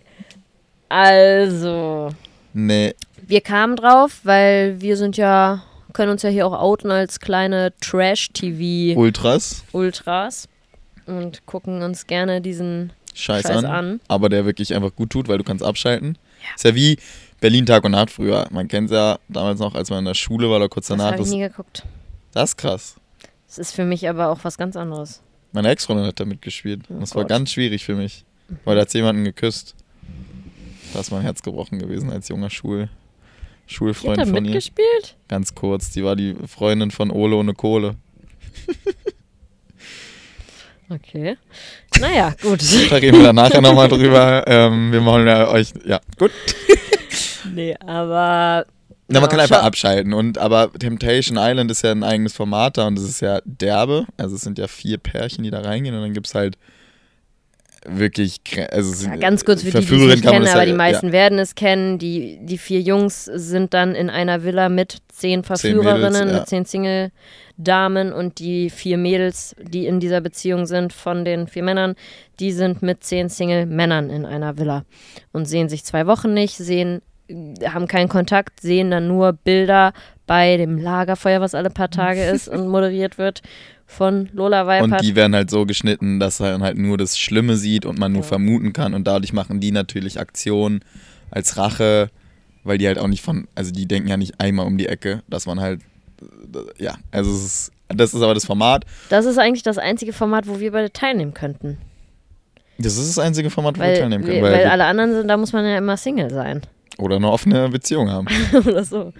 Also, Nee. wir kamen drauf, weil wir sind ja, können uns ja hier auch outen als kleine Trash-TV-Ultras Ultras. und gucken uns gerne diesen Scheiß, Scheiß an, an. Aber der wirklich einfach gut tut, weil du kannst abschalten. Ist ja wie Berlin Tag und Nacht früher. Man kennt es ja damals noch, als man in der Schule war oder kurz Das danach. habe ich Das, nie geguckt. das ist krass. Das ist für mich aber auch was ganz anderes. Meine Ex-Freundin hat da mitgespielt. Oh das war Gott. ganz schwierig für mich. Weil da hat jemanden geküsst. Da ist mein Herz gebrochen gewesen als junger Schul Hat Schulfreund er von ihr. mitgespielt? Ganz kurz, die war die Freundin von Ole ohne Kohle. <laughs> Okay. Naja, gut. <laughs> Da reden wir dann nachher nochmal drüber. Ähm, wir wollen ja euch, ja, gut. <laughs> nee, aber. Na, man Ja, kann einfach abschalten. Und aber Temptation Island ist ja ein eigenes Format da und es ist ja derbe. Also es sind ja vier Pärchen, die da reingehen und dann gibt es halt wirklich, also Ja, ganz kurz für die, die es nicht kennen, aber ja- die meisten werden es kennen. Die, die vier Jungs sind dann in einer Villa mit zehn Verführerinnen, Mädels, ja. mit zehn Single-Damen und die vier Mädels, die in dieser Beziehung sind von den vier Männern, die sind mit zehn Single-Männern in einer Villa und sehen sich zwei Wochen nicht, sehen, haben keinen Kontakt, sehen dann nur Bilder bei dem Lagerfeuer, was alle paar Tage <laughs> ist und moderiert wird von Lola Und Weipert. die werden halt so geschnitten, dass man halt nur das Schlimme sieht und man nur Ja. vermuten kann. Und dadurch machen die natürlich Aktionen als Rache, weil die halt auch nicht von, also die denken ja nicht einmal um die Ecke, dass man halt, äh, ja, also es ist, das ist aber das Format. Das ist eigentlich das einzige Format, wo wir beide teilnehmen könnten. Das ist das einzige Format, wo wir Weil, teilnehmen können. weil, Weil wir, alle anderen sind, da muss man ja immer Single sein. Oder eine offene Beziehung haben. <laughs> Oder so.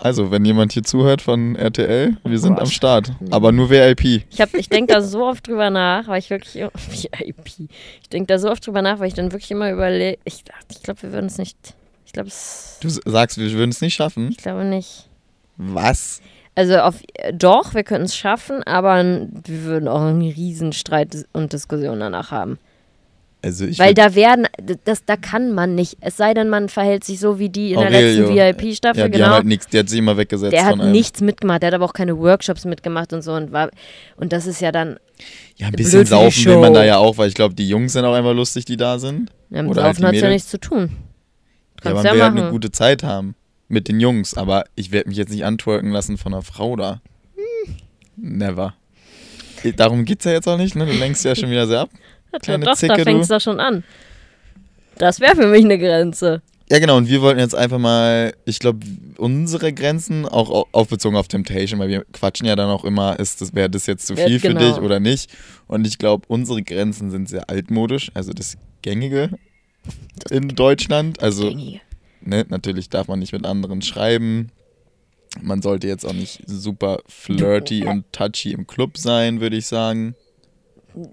Also, wenn jemand hier zuhört von RTL, wir sind Gott. am Start. Aber nur VIP. Ich, hab- ich denke da so oft drüber nach, weil ich wirklich. <laughs> VIP. Ich denke da so oft drüber nach, weil ich dann wirklich immer überlege. Ich, ich glaube, wir würden es nicht. Ich glaube, es. Du sagst, wir würden es nicht schaffen. Ich glaube nicht. Was? Also auf doch, wir könnten es schaffen, aber wir würden auch einen Riesenstreit und Diskussion danach haben. Also Weil da werden, das, da kann man nicht. Es sei denn, man verhält sich so wie die in der Aurelio. letzten VIP-Staffel, ja, die genau. haben halt nichts, der hat sie immer weggesetzt Der hat nichts mitgemacht, der hat aber auch keine Workshops mitgemacht und so und war und das ist ja dann Ja, ein bisschen die saufen will man da ja auch, weil ich glaube, die Jungs sind auch einfach lustig, die da sind. ja, mit Oder halt Saufen die hat ja nichts zu tun. Ja, Kannst man ja, will halt machen. eine gute Zeit haben mit den Jungs, aber ich werde mich jetzt nicht antwerken lassen von einer Frau da. Hm. Never. Darum geht's ja jetzt auch nicht, ne? Du lenkst ja schon wieder sehr ab. Ja, kleine doch, Zicke, da fängt es du. doch schon an. Das wäre für mich eine Grenze. Ja, genau, und wir wollten jetzt einfach mal, ich glaube, unsere Grenzen, auch au- aufbezogen auf Temptation, weil wir quatschen ja dann auch immer, ist das, wäre das jetzt zu Ja, viel für genau. dich oder nicht? Und ich glaube, unsere Grenzen sind sehr altmodisch, also das Gängige in Deutschland. Also, ne, natürlich darf man nicht mit anderen schreiben. Man sollte jetzt auch nicht super flirty und touchy im Club sein, würde ich sagen.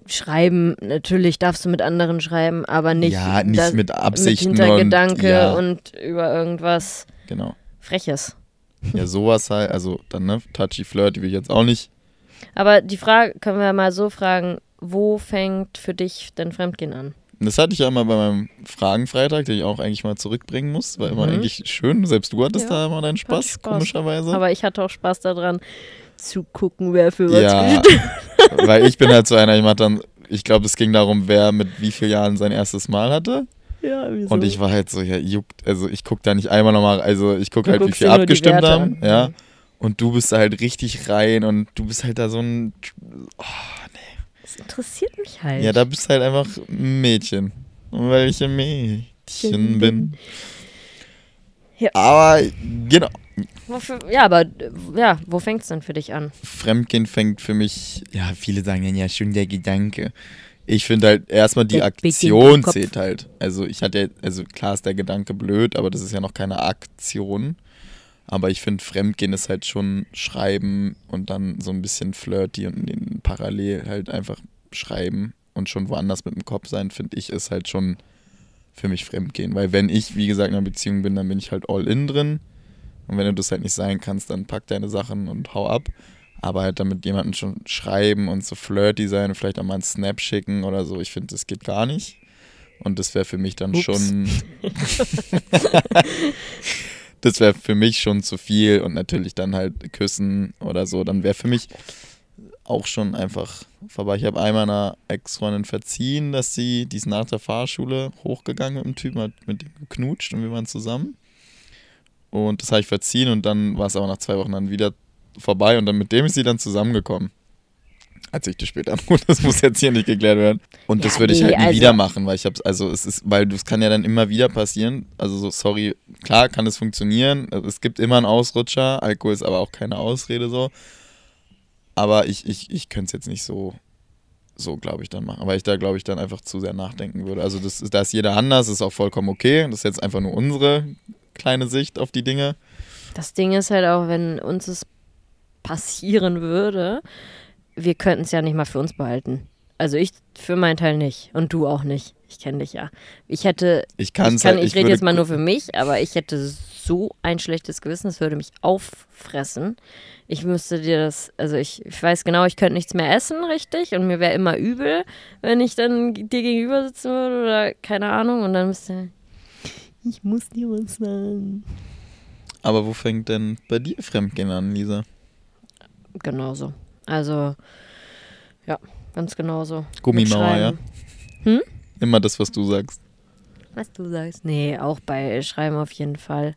Schreiben, natürlich darfst du mit anderen schreiben, aber nicht, ja, nicht das- mit Absichten mit Hintergedanke und, ja, und über irgendwas genau. Freches. Ja, sowas halt, also dann, ne, touchy, flirty will ich jetzt auch nicht. Aber die Frage können wir mal so fragen, wo fängt für dich denn Fremdgehen an? Das hatte ich ja immer bei meinem Fragenfreitag, den ich auch eigentlich mal zurückbringen muss. War immer Mhm. eigentlich schön. Selbst du hattest Ja, da immer deinen Spaß, Spaß. komischerweise. Aber ich hatte auch Spaß daran, zu gucken, wer für was ja, weil ich bin halt so einer, ich mach dann, ich glaube, es ging darum, wer mit wie vielen Jahren sein erstes Mal hatte. Ja, wieso? Und ich war halt so, ja, juckt, also ich guck da nicht einmal nochmal, also ich guck Du halt, wie viel abgestimmt haben. Ja. Mhm. Und du bist da halt richtig rein und du bist halt da so ein, das interessiert mich halt. ja, da bist du halt einfach ein Mädchen. Weil ich ein Mädchen bin. Ja. Aber, genau, Wofür, ja, aber ja, wo fängt es denn für dich an? Fremdgehen fängt für mich, ja, viele sagen dann ja schon der Gedanke. Ich finde halt erstmal die Der den Aktion zählt halt. Also ich hatte, ja- also klar ist der Gedanke blöd, aber das ist ja noch keine Aktion. Aber ich finde Fremdgehen ist halt schon schreiben und dann so ein bisschen flirty und in parallel halt einfach schreiben und schon woanders mit dem Kopf sein, finde ich, ist halt schon für mich Fremdgehen. Weil wenn ich, wie gesagt, in einer Beziehung bin, dann bin ich halt all in drin. Und wenn du das halt nicht sein kannst, dann pack deine Sachen und hau ab. Aber halt damit jemanden schon schreiben und so flirty sein und vielleicht auch mal einen Snap schicken oder so, ich finde, das geht gar nicht. Und das wäre für mich dann Ups. schon. <laughs> <laughs> das wäre für mich schon zu viel und natürlich dann halt küssen oder so, dann wäre für mich auch schon einfach vorbei. Ich habe einmal einer Ex-Freundin verziehen, dass sie, die ist nach der Fahrschule hochgegangen mit dem Typen, hat mit ihm geknutscht und wir waren zusammen. Und das habe ich verziehen und dann war es aber nach zwei Wochen dann wieder vorbei und dann mit dem ist sie dann zusammengekommen. Als ich das später. <laughs> Das muss jetzt hier nicht geklärt werden. Und das Ja, würde ich halt nie also- wieder machen, weil ich habe also es ist, weil das kann ja dann immer wieder passieren. Also so, sorry, klar kann es funktionieren. Es gibt immer einen Ausrutscher. Alkohol ist aber auch keine Ausrede so. Aber ich, ich, ich könnte es jetzt nicht so so, glaube ich, dann machen. Weil ich da, glaube ich, dann einfach zu sehr nachdenken würde. Also das, da ist jeder anders, ist auch vollkommen okay. Das ist jetzt einfach nur unsere kleine Sicht auf die Dinge. Das Ding ist halt auch, wenn uns es passieren würde, wir könnten es ja nicht mal für uns behalten. Also ich für meinen Teil nicht und du auch nicht. Ich kenne dich ja. Ich hätte, Ich kann's ich, kann, halt, ich rede würde jetzt mal nur für mich, aber ich hätte so ein schlechtes Gewissen, es würde mich auffressen. Ich müsste dir das, also ich, ich weiß genau, ich könnte nichts mehr essen, richtig, und mir wäre immer übel, wenn ich dann dir gegenüber sitzen würde oder keine Ahnung, und dann müsste ich muss dir was sagen. Aber wo fängt denn bei dir Fremdgehen an, Lisa? Genauso. Also, ja, ganz genauso. Gummimauer, ja? Schreiben. Immer das, was du sagst. Was du sagst. Nee, auch bei Schreiben auf jeden Fall.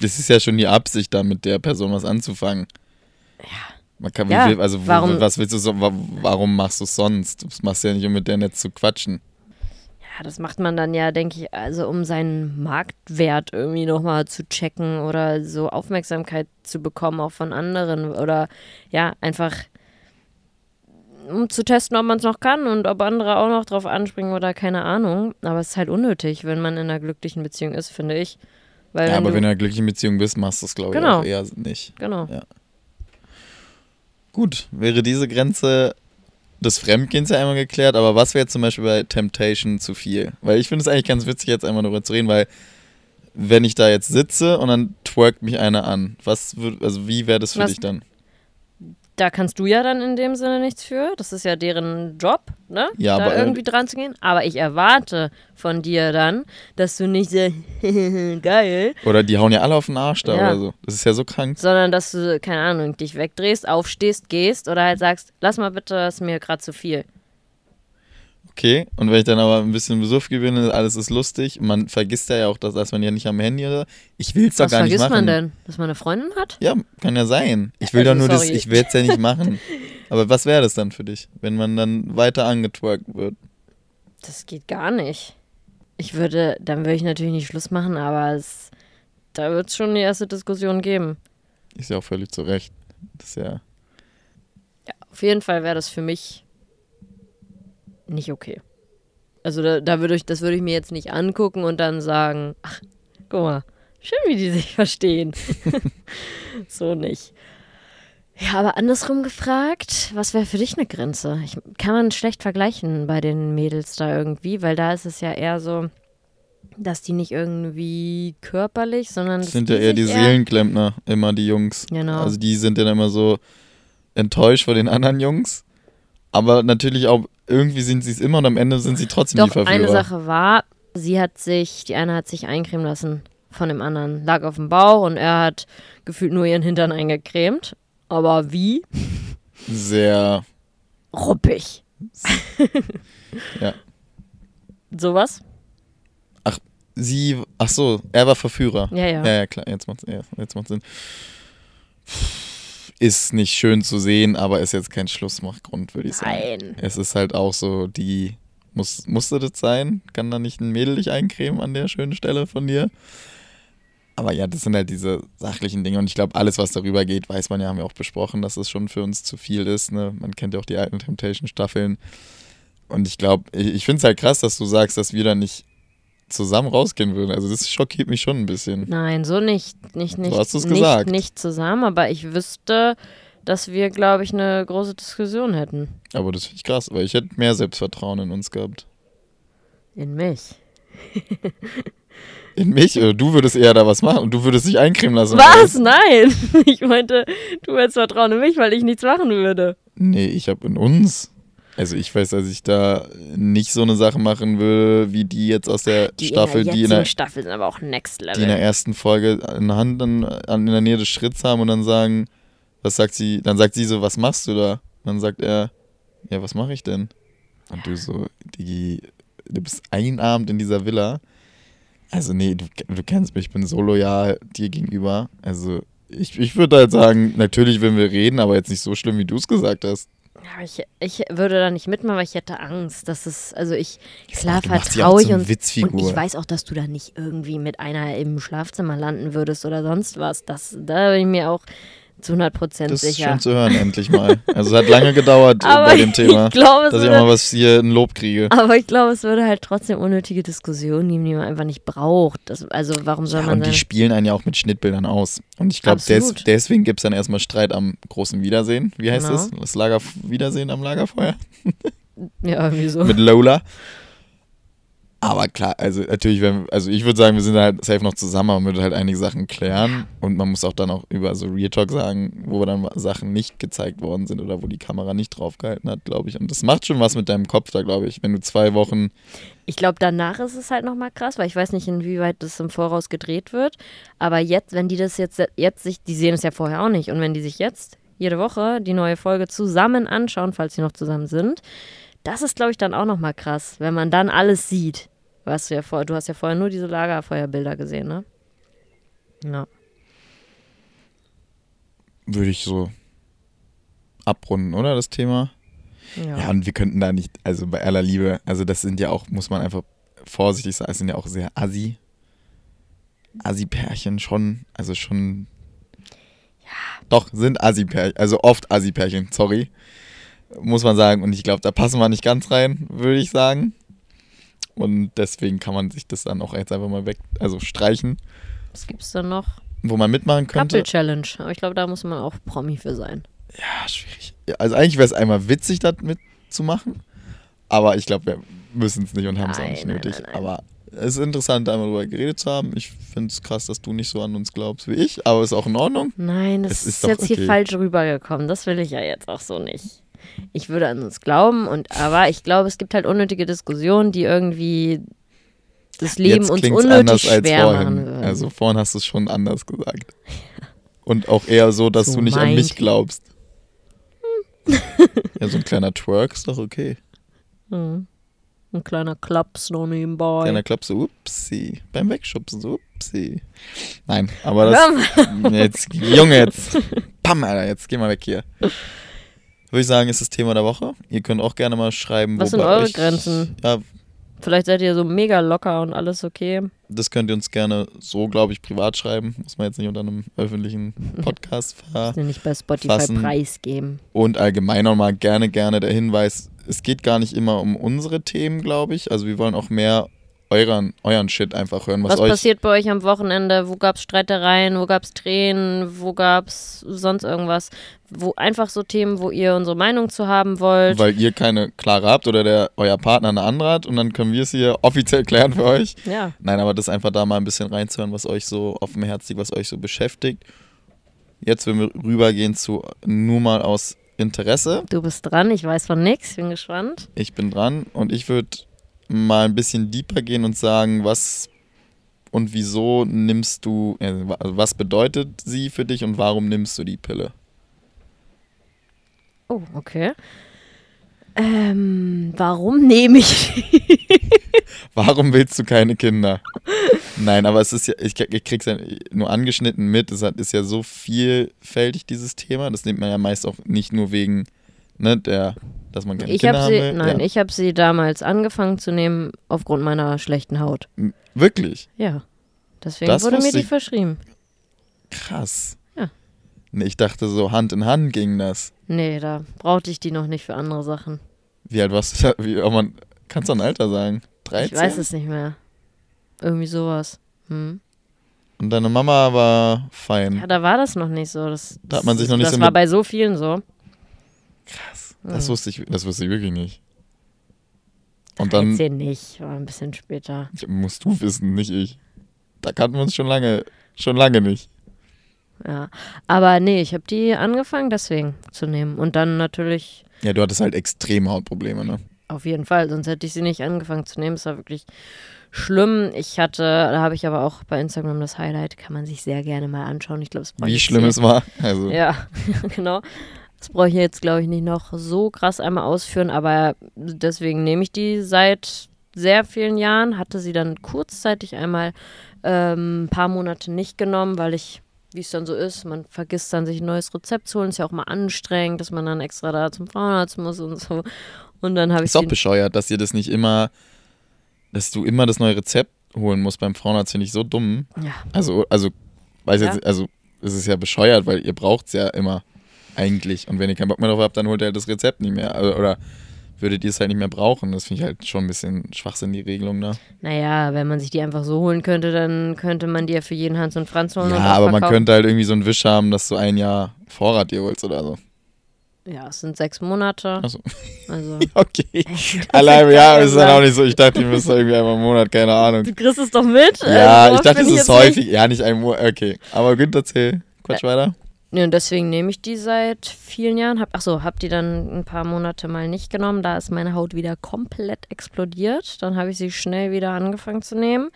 Das ist ja schon die Absicht, da mit der Person was anzufangen. Ja. Man kann, Ja, will, also warum- was willst du so, wa- warum machst du es sonst? Das machst du ja nicht, um mit der nett zu quatschen. Ja, das macht man dann ja, denke ich, also um seinen Marktwert irgendwie nochmal zu checken oder so Aufmerksamkeit zu bekommen, auch von anderen. Oder ja, einfach um zu testen, ob man es noch kann und ob andere auch noch drauf anspringen oder keine Ahnung. Aber es ist halt unnötig, wenn man in einer glücklichen Beziehung ist, finde ich. Weil Ja, aber du, wenn du in einer glücklichen Beziehung bist, machst du es, glaube ich, Genau. auch eher nicht. Genau. Gut, wäre diese Grenze des Fremdgehens ja einmal geklärt, aber was wäre zum Beispiel bei Temptation zu viel? Weil ich finde es eigentlich ganz witzig, jetzt einmal darüber zu reden, weil wenn ich da jetzt sitze und dann twerkt mich einer an, was würd, also wie wäre das für Was- dich dann? Da kannst du ja dann in dem Sinne nichts für. Das ist ja deren Job, ne? Ja, da aber, äh, irgendwie dran zu gehen. Aber ich erwarte von dir dann, dass du nicht so <laughs> geil, Oder die hauen ja alle auf den Arsch da Ja. oder so. Das ist ja so krank. sondern dass du, keine Ahnung, dich wegdrehst, aufstehst, gehst oder halt sagst, lass mal bitte, das ist mir gerade zu viel. Okay, und wenn ich dann aber ein bisschen Besuch gewinne, alles ist lustig, man vergisst ja auch, dass, dass man ja nicht am Handy oder ich will es doch Was gar nicht vergisst machen. man denn? Dass man eine Freundin hat? Ja, kann ja sein. Ich will Also, doch nur das, sorry. ich will es ja nicht machen. <laughs> Aber was wäre das dann für dich, wenn man dann weiter angetwerkt wird? Das geht gar nicht. Ich würde, dann würde ich natürlich nicht Schluss machen, aber es, da wird es schon die erste Diskussion geben. Ist ja auch völlig zu Recht. Das ist ja. Auf jeden Fall wäre das für mich nicht okay. Also da, da würde ich, das würde ich mir jetzt nicht angucken und dann sagen, ach, guck mal, schön, wie die sich <laughs> verstehen. <laughs> so nicht. Ja, aber andersrum gefragt, was wäre für dich eine Grenze? Ich, kann man schlecht vergleichen bei den Mädels da irgendwie, weil da ist es ja eher so, dass die nicht irgendwie körperlich, sondern Das sind ja eher die sich Seelenklempner, immer die Jungs. Genau. Also die sind dann immer so enttäuscht vor den anderen Jungs. Aber natürlich auch, irgendwie sind sie es immer und am Ende sind sie trotzdem die Doch, Verführer. eine Sache war, sie hat sich, die eine hat sich eincremen lassen von dem anderen. Lag auf dem Bauch und er hat gefühlt nur ihren Hintern eingecremt. Aber wie? Sehr, Ruppig. ja. Sowas? Sie, ach so, er war Verführer. Ja, ja. Ja, ja, klar, jetzt macht ja, jetzt macht's Sinn. Ist nicht schön zu sehen, aber ist jetzt kein Schlussmachgrund, würde ich sagen. Nein. Es ist halt auch so, die, muss, musste das sein? Kann da nicht ein Mädel dich eincremen an der schönen Stelle von dir? Aber ja, das sind halt diese sachlichen Dinge und ich glaube, alles, was darüber geht, weiß man ja, haben wir auch besprochen, dass es schon für uns zu viel ist. Ne? Man kennt ja auch die alten Temptation-Staffeln. Und ich glaube, ich, ich finde es halt krass, dass du sagst, dass wir da nicht zusammen rausgehen würden. Also das schockiert mich schon ein bisschen. Nein, so nicht. Nicht, nicht, hast du's nicht, gesagt. nicht zusammen, aber ich wüsste, dass wir, glaube ich, eine große Diskussion hätten. Aber das finde ich krass, weil ich hätte mehr Selbstvertrauen in uns gehabt. In mich. In mich? Du würdest eher da was machen und du würdest dich eincremen lassen. Was? Nein! <laughs> Ich meinte, du hättest Vertrauen in mich, weil ich nichts machen würde. Nee, ich habe in uns. Also ich weiß, dass ich da nicht so eine Sache machen will, wie die jetzt aus der Die Staffel, in der die in der, Staffel sind aber auch Next Level. die in der ersten Folge eine Hand an, an, in der Nähe des Schritts haben und dann sagen, was sagt sie, dann sagt sie so, was machst du da? Und dann sagt er, ja, was mache ich denn? Und du so, Digi, du bist ein Abend in dieser Villa. Also nee, du, du kennst mich, ich bin so loyal dir gegenüber. Also ich, ich würde halt sagen, natürlich wenn wir reden, aber jetzt nicht so schlimm, wie du es gesagt hast. Ja, ich, ich würde da nicht mitmachen, weil ich hätte Angst, dass es, also ich, klar auch vertraue ich zum und, und ich weiß auch, dass du da nicht irgendwie mit einer im Schlafzimmer landen würdest oder sonst was. Das, da bin ich mir auch zu 100 Prozent Das ist sicher. schön zu hören, <laughs> endlich mal. Also es hat lange gedauert bei dem Thema, ich glaube, es dass ich auch mal was hier ein Lob kriege. aber ich glaube, es würde halt trotzdem unnötige Diskussionen geben, die man einfach nicht braucht. Das, also warum soll Ja, man und die spielen einen ja auch mit Schnittbildern aus. Und ich glaube, des, deswegen gibt es dann erstmal Streit am großen Wiedersehen. Wie heißt Genau. das? Das Lager Wiedersehen am Lagerfeuer? ja, irgendwie so. <laughs> Mit Lola. Aber klar, also natürlich, wenn, also ich würde sagen, wir sind halt safe noch zusammen, aber man würde halt einige Sachen klären. Und man muss auch dann auch über so Real Talk sagen, wo dann Sachen nicht gezeigt worden sind oder wo die Kamera nicht drauf gehalten hat, glaube ich. Und das macht schon was mit deinem Kopf da, glaube ich. Wenn du zwei Wochen Ich glaube, danach ist es halt nochmal krass, weil ich weiß nicht, inwieweit das im Voraus gedreht wird. Aber jetzt, wenn die das jetzt, jetzt sich, die sehen es ja vorher auch nicht. Und wenn die sich jetzt jede Woche die neue Folge zusammen anschauen, falls sie noch zusammen sind, das ist, glaube ich, dann auch nochmal krass, wenn man dann alles sieht. Was du ja vor, du hast ja vorher nur diese Lagerfeuerbilder gesehen, ne? Ja. würde ich so abrunden, oder das Thema? Ja. Ja, und wir könnten da nicht, also bei aller Liebe, also das sind ja auch, muss man einfach vorsichtig sagen, es sind ja auch sehr assi. Assi-Pärchen schon, also schon. Ja. Doch, sind Assi-Pärchen, also oft Assi-Pärchen, sorry. Muss man sagen. Und ich glaube, da passen wir nicht ganz rein, würde ich sagen. Und deswegen kann man sich das dann auch jetzt einfach mal weg, also streichen, Was gibt's dann noch? wo man mitmachen könnte. Couple Challenge. Aber ich glaube, da muss man auch Promi für sein. Ja, schwierig. Also eigentlich wäre es einmal witzig, das mitzumachen. Aber ich glaube, wir müssen es nicht und haben es auch nicht nötig. nein, nein. Aber es ist interessant, einmal darüber geredet zu haben. Ich finde es krass, dass du nicht so an uns glaubst wie ich, aber ist auch in Ordnung. Nein, das Es ist, ist jetzt hier okay. falsch rübergekommen. Das will ich ja jetzt auch so nicht. Ich würde an uns glauben, und aber ich glaube, es gibt halt unnötige Diskussionen, die irgendwie das Leben Jetzt uns unnötig schwer machen würden. Also vorhin hast du es schon anders gesagt. Und auch eher so, dass So du nicht an mich glaubst. ja, so ein kleiner Twerk ist doch okay. Hm. Ein kleiner Klaps noch nebenbei. Kleiner Klapp so, upsi. Beim Wegschubsen so, upsi. Nein, aber das. Jetzt, Junge, jetzt. Pam, Alter, jetzt geh mal weg hier. Würde ich sagen, ist das Thema der Woche. Ihr könnt auch gerne mal schreiben, Was sind eure euch, Grenzen? Ja, Vielleicht seid ihr so mega locker und alles okay. das könnt ihr uns gerne so, glaube ich, privat schreiben. Muss man jetzt nicht unter einem öffentlichen <laughs> Podcast ver. Ihr nicht bei Spotify Fassen. preisgeben. Und allgemein nochmal gerne, gerne der Hinweis, es geht gar nicht immer um unsere Themen, glaube ich. Also wir wollen auch mehr euren, euren Shit einfach hören, was, Was passiert bei euch am Wochenende? Wo gab es Streitereien? Wo gab es Tränen? Wo gab es sonst irgendwas? Wo einfach so Themen, wo ihr unsere Meinung zu haben wollt. weil ihr keine klare habt oder der euer Partner eine andere hat und dann können wir es hier <laughs> offiziell klären für euch. ja. Nein, aber das einfach da mal ein bisschen reinzuhören, was euch so auf dem Herz liegt, was euch so beschäftigt. Jetzt, wenn wir rübergehen zu nur mal aus Interesse. Du bist dran, ich weiß von nix, bin gespannt. Ich bin dran und ich würde mal ein bisschen deeper gehen und sagen, was und wieso nimmst du, äh, also was bedeutet sie für dich und warum nimmst du die Pille? Oh, okay. Ähm, warum nehme ich? <laughs> Warum willst du keine Kinder? Nein, aber es ist ja, ich, ich krieg's ja nur angeschnitten mit, es hat, ist ja so vielfältig, dieses Thema. Das nimmt man ja meist auch nicht nur wegen, ne, der, dass man keine Ich Kinder haben sie, will. nein, ja. ich habe sie damals angefangen zu nehmen aufgrund meiner schlechten Haut. Wirklich? Ja. Deswegen Das wurde mir die ich. verschrieben. Krass. Ja. Nee, ich dachte so Hand in Hand ging das. Nee, da brauchte ich die noch nicht für andere Sachen. Wie alt warst du? da? Wie, oh man, kannst du ein Alter sagen? 13? Ich weiß es nicht mehr. Irgendwie sowas. Hm. Und deine Mama war fein. Ja, da war das noch nicht so. Das, Da hat man sich noch nicht das so war mit- bei so vielen so. Krass. Das wusste ich, das wusste ich wirklich nicht. Und 13 dann nicht, war ein bisschen später. musst du wissen, nicht ich. Da kannten wir uns schon lange, schon lange nicht. Ja. Aber nee, ich habe die angefangen deswegen zu nehmen. Und dann natürlich Ja, du hattest halt extrem Hautprobleme, ne? auf jeden Fall, sonst hätte ich sie nicht angefangen zu nehmen. Es war wirklich schlimm. Ich hatte, da habe ich aber auch bei Instagram das Highlight, kann man sich sehr gerne mal anschauen. Ich glaube, es Wie ich schlimm es war. Also, Ja, <laughs> genau. Das brauche ich jetzt, glaube ich, nicht noch so krass einmal ausführen, aber deswegen nehme ich die seit sehr vielen Jahren. Hatte sie dann kurzzeitig einmal ähm, ein paar Monate nicht genommen, weil ich, wie es dann so ist, man vergisst dann sich ein neues Rezept zu holen. Ist ja auch mal anstrengend, dass man dann extra da zum Frauenarzt muss und so. Und dann habe ich ist auch bescheuert, dass ihr das nicht immer, dass du immer das neue Rezept holen musst beim Frauenarzt, finde ich so dumm. ja, Also, also, weiß Ja. jetzt, also ist es ja bescheuert, weil ihr braucht es ja immer eigentlich. Und wenn ihr keinen Bock mehr drauf habt, dann holt ihr halt das Rezept nicht mehr. Also, oder würdet ihr es halt nicht mehr brauchen. Das finde ich halt schon ein bisschen Schwachsinn, die Regelung da. Naja, wenn man sich die einfach so holen könnte, dann könnte man die ja für jeden Hans und Franz holen. Ja, aber man verkaufen. könnte halt irgendwie so einen Wisch haben, dass du ein Jahr Vorrat dir holst oder so. Ja, es sind sechs Monate. Achso. Also. <laughs> Okay. Allein, ja, kann ist dann sein. auch nicht so. Ich dachte, ihr müsst irgendwie einmal im Monat, keine Ahnung. Du kriegst es doch mit? Ja, Also, ich dachte, es ist häufig. nicht- Ja, nicht ein Monat. Okay. Aber Günther, erzähl. Quatsch weiter. Nee, und deswegen nehme ich die seit vielen Jahren. Hab, achso, hab die dann ein paar Monate mal nicht genommen. Da ist meine Haut wieder komplett explodiert. Dann habe ich sie schnell wieder angefangen zu nehmen.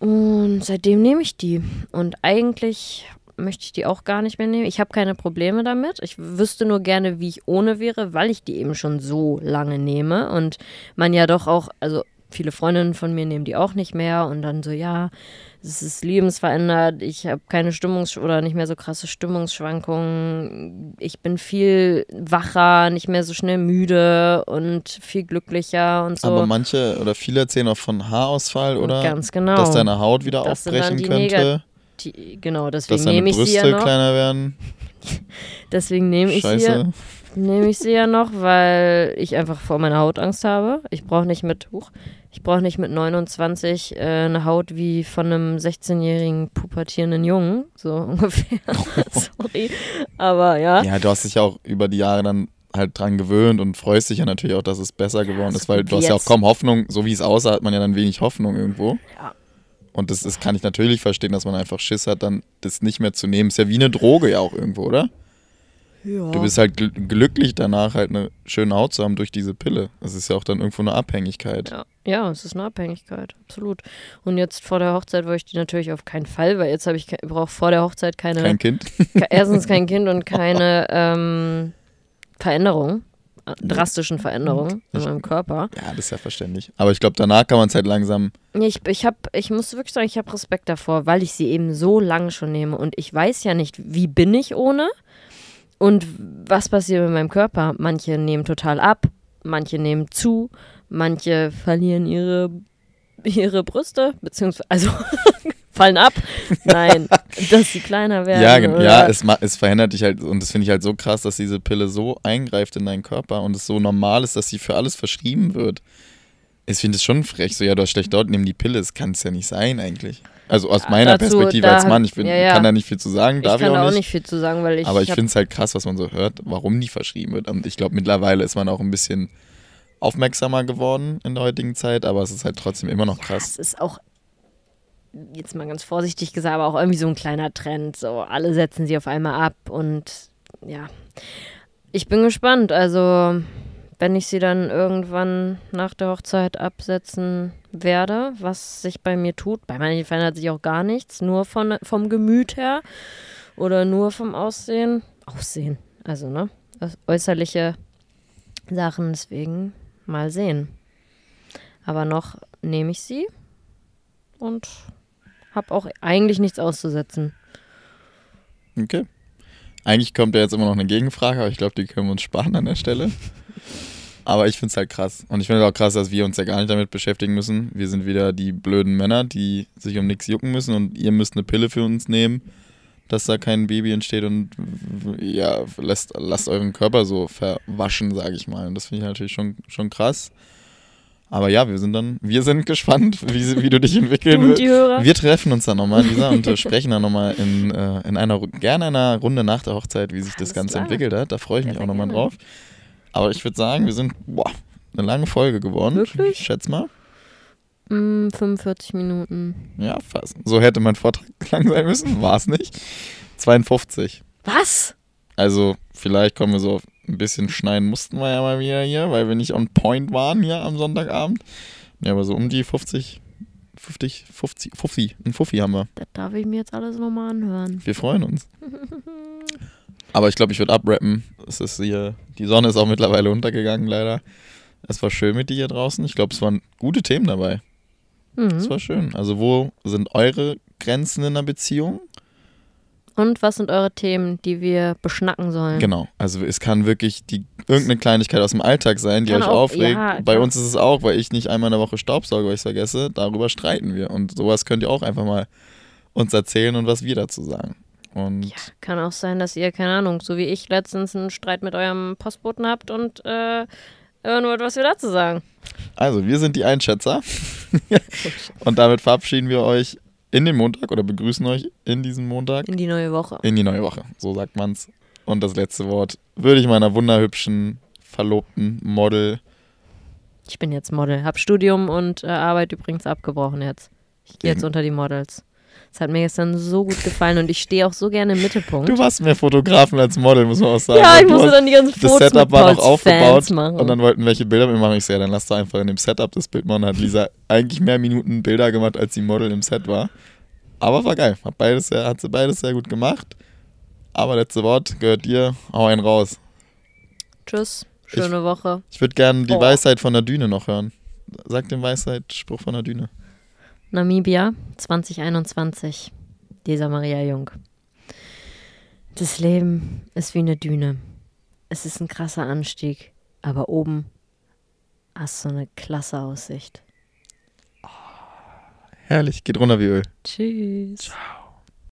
Und seitdem nehme ich die. Und eigentlich möchte ich die auch gar nicht mehr nehmen. Ich habe keine Probleme damit. Ich wüsste nur gerne, wie ich ohne wäre, weil ich die eben schon so lange nehme. Und man ja doch auch, also viele Freundinnen von mir nehmen die auch nicht mehr. Und dann so, ja, es ist lebensverändert, ich habe keine Stimmungs- oder nicht mehr so krasse Stimmungsschwankungen, ich bin viel wacher, nicht mehr so schnell müde und viel glücklicher und so. Aber manche oder viele erzählen auch von Haarausfall, oder? Ganz genau. Dass deine Haut wieder Das aufbrechen könnte. Die, genau, deswegen nehme ich sie Brüste ja noch. kleiner werden. <laughs> Deswegen nehme ich sie ja, Scheiße. nehme ich sie ja noch, weil ich einfach vor meiner Haut Angst habe. Ich brauche nicht mit, huch, ich brauche nicht mit 29 äh, eine Haut wie von einem 16-jährigen pubertierenden Jungen, so <laughs> ungefähr. <laughs> Sorry, aber ja. Ja, du hast dich ja auch über die Jahre dann halt dran gewöhnt und freust dich ja natürlich auch, dass es besser geworden so ist, weil du hast ja auch kaum Hoffnung, so wie es aussah, hat man ja dann wenig Hoffnung irgendwo. Ja. Und das, das kann ich natürlich verstehen, dass man einfach Schiss hat, dann das nicht mehr zu nehmen. Ist ja wie eine Droge ja auch irgendwo, oder? ja. Du bist halt gl glücklich danach, halt eine schöne Haut zu haben durch diese Pille. Das ist ja auch dann irgendwo eine Abhängigkeit. Ja, ja, es ist eine Abhängigkeit, absolut. Und jetzt vor der Hochzeit wollte ich die natürlich auf keinen Fall, weil jetzt habe ich, brauche vor der Hochzeit keine, Kein Kind. <laughs> erstens kein Kind und <laughs> keine ähm, Veränderung, drastischen Veränderungen in meinem Körper. Ja, das ist ja verständlich. Aber ich glaube, danach kann man es halt langsam. Ich, ich, hab, ich muss wirklich sagen, ich habe Respekt davor, weil ich sie eben so lange schon nehme und ich weiß ja nicht, wie bin ich ohne und was passiert mit meinem Körper. Manche nehmen total ab, manche nehmen zu, manche verlieren ihre, ihre Brüste, beziehungsweise, also <laughs> fallen ab. Nein, dass sie kleiner werden. Ja, oder- ja es, es verhindert dich halt. Und das finde ich halt so krass, dass diese Pille so eingreift in deinen Körper und es so normal ist, dass sie für alles verschrieben wird. Ich finde es schon frech. So, ja, du hast schlecht dort, nimm die Pille. Das kann es ja nicht sein, eigentlich. Also aus meiner dazu, Perspektive da als Mann. Ich bin, ja, ja. kann da nicht viel zu sagen, ich darf kann ich da auch auch nicht. nicht viel zu sagen, weil ich. Aber ich finde es halt krass, was man so hört, warum die verschrieben wird. Und ich glaube, mittlerweile ist man auch ein bisschen aufmerksamer geworden in der heutigen Zeit, aber es ist halt trotzdem immer noch Es krass. ist auch, jetzt mal ganz vorsichtig gesagt, aber auch irgendwie so ein kleiner Trend. So, alle setzen sie auf einmal ab und ja. Ich bin gespannt. Also, wenn ich sie dann irgendwann nach der Hochzeit absetzen werde, was sich bei mir tut. Bei manchen verändert sich auch gar nichts, nur von, vom Gemüt her oder nur vom Aussehen. Aussehen, also, ne? Das äußerliche Sachen, deswegen mal sehen. Aber noch nehme ich sie und habe auch eigentlich nichts auszusetzen. Okay. Eigentlich kommt ja jetzt immer noch eine Gegenfrage, aber ich glaube, die können wir uns sparen an der Stelle. Aber ich finde es halt krass. Und ich finde auch krass, dass wir uns ja gar nicht damit beschäftigen müssen. Wir sind wieder die blöden Männer, die sich um nichts jucken müssen und ihr müsst eine Pille für uns nehmen, dass da kein Baby entsteht und ja, lasst, lasst euren Körper so verwaschen, sage ich mal. Und das finde ich natürlich schon, schon krass. Aber ja, wir sind dann, wir sind gespannt, wie, wie du dich entwickeln wirst. Wir treffen uns dann nochmal, Lisa, und äh, sprechen dann nochmal in, äh, in einer, gerne einer Runde nach der Hochzeit, wie sich das Alles Ganze klar. entwickelt hat. Da freue ich mich Sehr, auch nochmal drauf. Aber ich würde sagen, wir sind, boah, eine lange Folge geworden. Wirklich? Ich schätze mal. Mm, 45 Minuten. Ja, fast. So hätte mein Vortrag <laughs> lang sein müssen, war es nicht. 52. Was? Also, vielleicht kommen wir so auf ein bisschen schneiden mussten wir ja mal wieder hier, weil wir nicht on point waren hier am Sonntagabend. Ja, aber so um die 50, 50, 50, 50, ein Fuffi haben wir. Das darf ich mir jetzt alles nochmal anhören. Wir freuen uns. <laughs> Aber ich glaube, ich würde abrappen. Es ist hier, die Sonne ist auch mittlerweile untergegangen, leider. Es war schön mit dir hier draußen. Ich glaube, es waren gute Themen dabei. Mhm. war schön. Also, wo sind eure Grenzen in einer Beziehung? Und was sind eure Themen, die wir beschnacken sollen? Genau. Also, es kann wirklich die, irgendeine Kleinigkeit aus dem Alltag sein, die Kann euch auch- aufregt. ja, Bei uns ist es auch, weil ich nicht einmal in der Woche Staubsauge, weil ich es vergesse. Darüber streiten wir. Und sowas könnt ihr auch einfach mal uns erzählen und was wir dazu sagen. Und Ja, kann auch sein, dass ihr, keine Ahnung, so wie ich letztens einen Streit mit eurem Postboten habt und äh, wollt, was wir dazu sagen. also, wir sind die Einschätzer. <laughs> und damit verabschieden wir euch in den Montag oder begrüßen euch in diesen Montag In die neue Woche. in die neue Woche. So sagt man's. Und das letzte Wort würde ich meiner wunderhübschen Verlobten Model. Ich bin jetzt Model. Hab Studium und äh, Arbeit übrigens abgebrochen jetzt. Ich gehe jetzt unter die Models. Es hat mir gestern so gut gefallen und ich stehe auch so gerne im Mittelpunkt. Du warst mehr Fotografen als Model, muss man auch sagen. ja, ich musste dann die ganzen das Fotos Setup mit war noch aufgebaut und dann wollten welche Bilder mit mir machen. Ich so, ja, dann lass doch einfach in dem Setup das Bild machen. Hat Lisa eigentlich mehr Minuten Bilder gemacht, als die Model im Set war. Aber war geil. Hat, beides sehr, hat sie beides sehr gut gemacht. Aber letzte Wort gehört dir. Hau einen raus. Tschüss, schöne Woche. Ich würde gerne die Oh. Weisheit von der Düne noch hören. Sag den Weisheitspruch von der Düne. Namibia 2021. Lisa Maria Jung. Das Leben ist wie eine Düne. Es ist ein krasser Anstieg, aber oben hast du eine klasse Aussicht. Herrlich, geht runter wie Öl. Tschüss. Ciao.